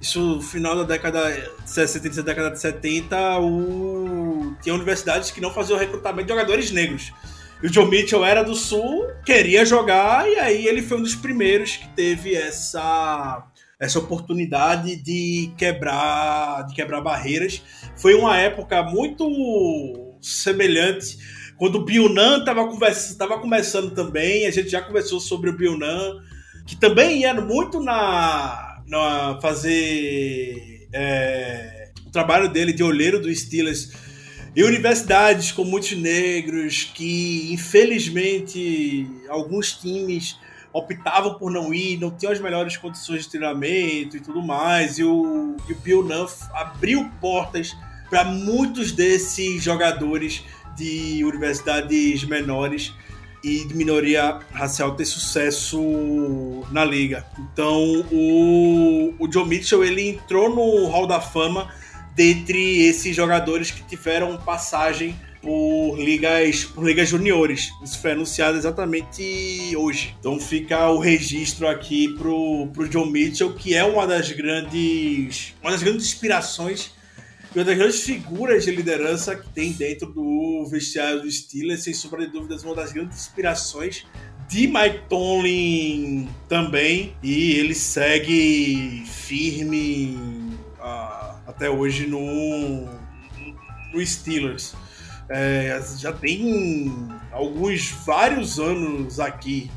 Isso no final da década de 60 e da década de 70, o... tinha universidades que não faziam recrutamento de jogadores negros. E o John Mitchell era do sul, queria jogar, e aí ele foi um dos primeiros que teve essa essa oportunidade de quebrar de quebrar barreiras. Foi uma época muito semelhante quando o Bill Nunn estava tava começando também, a gente já conversou sobre o Bill Nunn, que também ia muito na, na fazer é, o trabalho dele de olheiro do Steelers e universidades com muitos negros que, infelizmente, alguns times optavam por não ir, não tinham as melhores condições de treinamento e tudo mais. E o, e o abriu portas para muitos desses jogadores de universidades menores e de minoria racial ter sucesso na liga. Então o, o John Mitchell ele entrou no Hall da Fama dentre esses jogadores que tiveram passagem por ligas, por ligas juniores. Isso foi anunciado exatamente hoje. Então fica o registro aqui pro, pro John Mitchell, que é uma das grandes, uma das grandes inspirações uma das grandes figuras de liderança que tem dentro do vestiário do Steelers, sem sombra de dúvidas, uma das grandes inspirações de Mike Tomlin também. E ele segue firme ah, até hoje no, no Steelers. É, já tem alguns, vários anos aqui.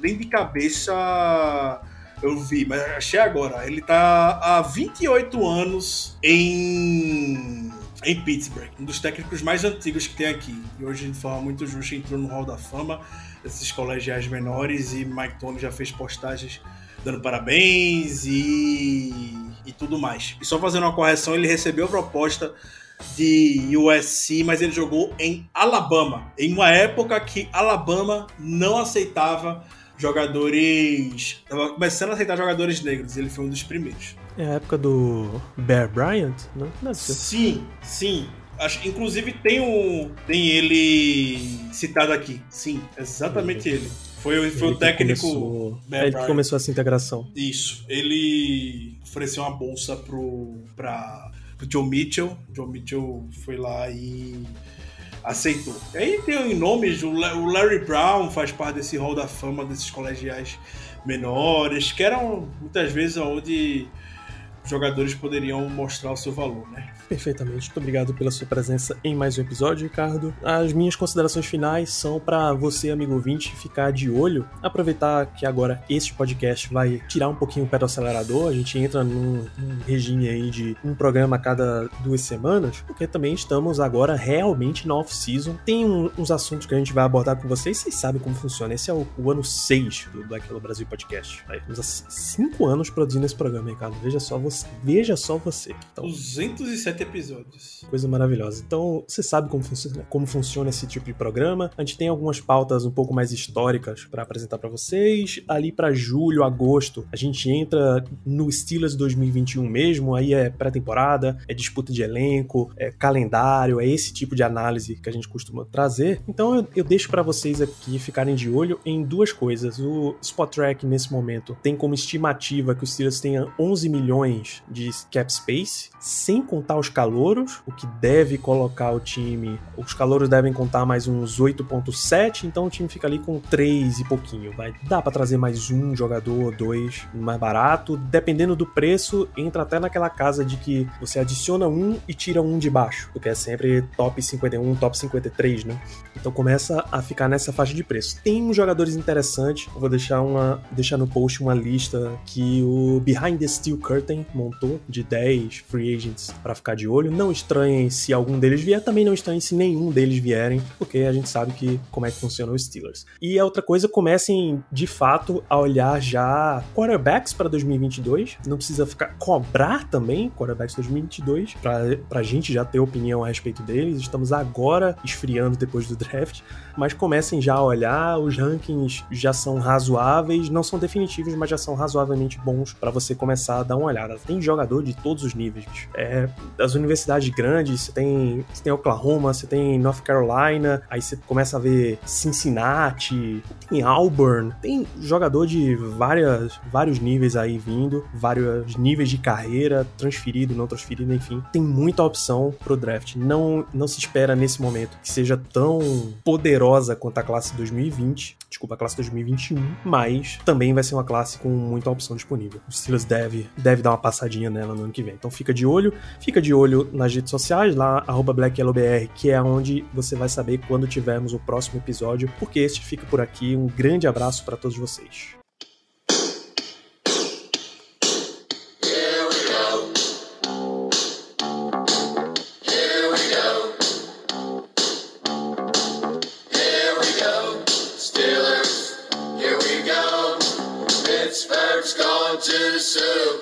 Nem de cabeça eu vi, mas achei agora. Ele tá há 28 anos em, em Pittsburgh, um dos técnicos mais antigos que tem aqui. E hoje, de forma muito justa, entrou no Hall da Fama desses colegiais menores e Mike Tomlin já fez postagens dando parabéns e, e tudo mais. E só fazendo uma correção, ele recebeu a proposta de USC, mas ele jogou em Alabama, em uma época que Alabama não aceitava jogadores. Tava começando a aceitar jogadores negros, ele foi um dos primeiros. É a época do Bear Bryant, né? Não é Sim, sim. Acho, inclusive tem um. Tem ele citado aqui. Sim, exatamente ele. Foi, foi Ele o que técnico. começou- Bear é ele que Bryant. começou essa integração. Isso. Ele ofereceu uma bolsa pro, pra, pro Joe Mitchell. Joe Mitchell foi lá e aceitou. E aí tem nomes, o La- o Larry Brown faz parte desse hall da fama desses colegiais menores, que eram muitas vezes onde jogadores poderiam mostrar o seu valor, né? Perfeitamente. Muito obrigado pela sua presença em mais um episódio, Ricardo. As minhas considerações finais são para você, amigo ouvinte, ficar de olho, aproveitar que agora este podcast vai tirar um pouquinho o pé do acelerador, a gente entra num, num regime aí de um programa a cada duas semanas, porque também estamos agora realmente na off-season. Tem um- uns assuntos que a gente vai abordar com vocês, vocês sabem como funciona. Esse é o, o ano 6 do Black Hello Brasil Podcast. Aí, Temos há c- cinco anos produzindo esse programa, Ricardo. Veja só você. Veja só você. Então, 207 episódios. Coisa maravilhosa. Então, você sabe como funciona, como funciona esse tipo de programa. A gente tem algumas pautas um pouco mais históricas para apresentar para vocês. Ali para julho, agosto, a gente entra no Steelers 2021 mesmo. Aí é pré-temporada, é disputa de elenco, é calendário, é esse tipo de análise que a gente costuma trazer. Então, eu, eu deixo para vocês aqui ficarem de olho em duas coisas. O Spot Track, nesse momento, tem como estimativa que o Steelers tenha 11 milhões de cap space, sem contar os calouros, o que deve colocar o time. Os calouros devem contar mais uns 8,7, então o time fica ali com 3 e pouquinho. Vai dá para trazer mais um jogador, dois, mais barato. Dependendo do preço, entra até naquela casa de que você adiciona um e tira um de baixo, porque é sempre top 51, top 53, né? Então começa a ficar nessa faixa de preço. Tem uns jogadores interessantes, vou deixar, uma, deixar no post uma lista que o Behind the Steel Curtain montou de 10 free agents para ficar de olho. Não estranhem se algum deles vier, também não estranhem se nenhum deles vierem, porque a gente sabe que como é que funciona os Steelers. E a outra coisa, comecem de fato a olhar já quarterbacks para 2022. Não precisa ficar cobrar também quarterbacks 2022 para pra gente já ter opinião a respeito deles. Estamos agora esfriando depois do draft, mas comecem já a olhar, os rankings já são razoáveis, não são definitivos, mas já são razoavelmente bons para você começar a dar uma olhada. Tem jogador de todos os níveis. É, das universidades grandes, você tem, você tem Oklahoma, você tem North Carolina, aí você começa a ver Cincinnati, tem Auburn, tem jogador de várias, vários níveis aí vindo, vários níveis de carreira, transferido, não transferido, enfim. Tem muita opção pro draft. Não, não se espera nesse momento que seja tão poderosa quanto a classe 2020, desculpa, a classe 2021, mas também vai ser uma classe com muita opção disponível. O Steelers deve, deve dar uma passadinha nela no ano que vem. Então fica de olho, fica de olho nas redes sociais, lá, BlackYellowBR, que é onde você vai saber quando tivermos o próximo episódio, porque este fica por aqui. Um grande abraço para todos vocês. Pittsburgh's Super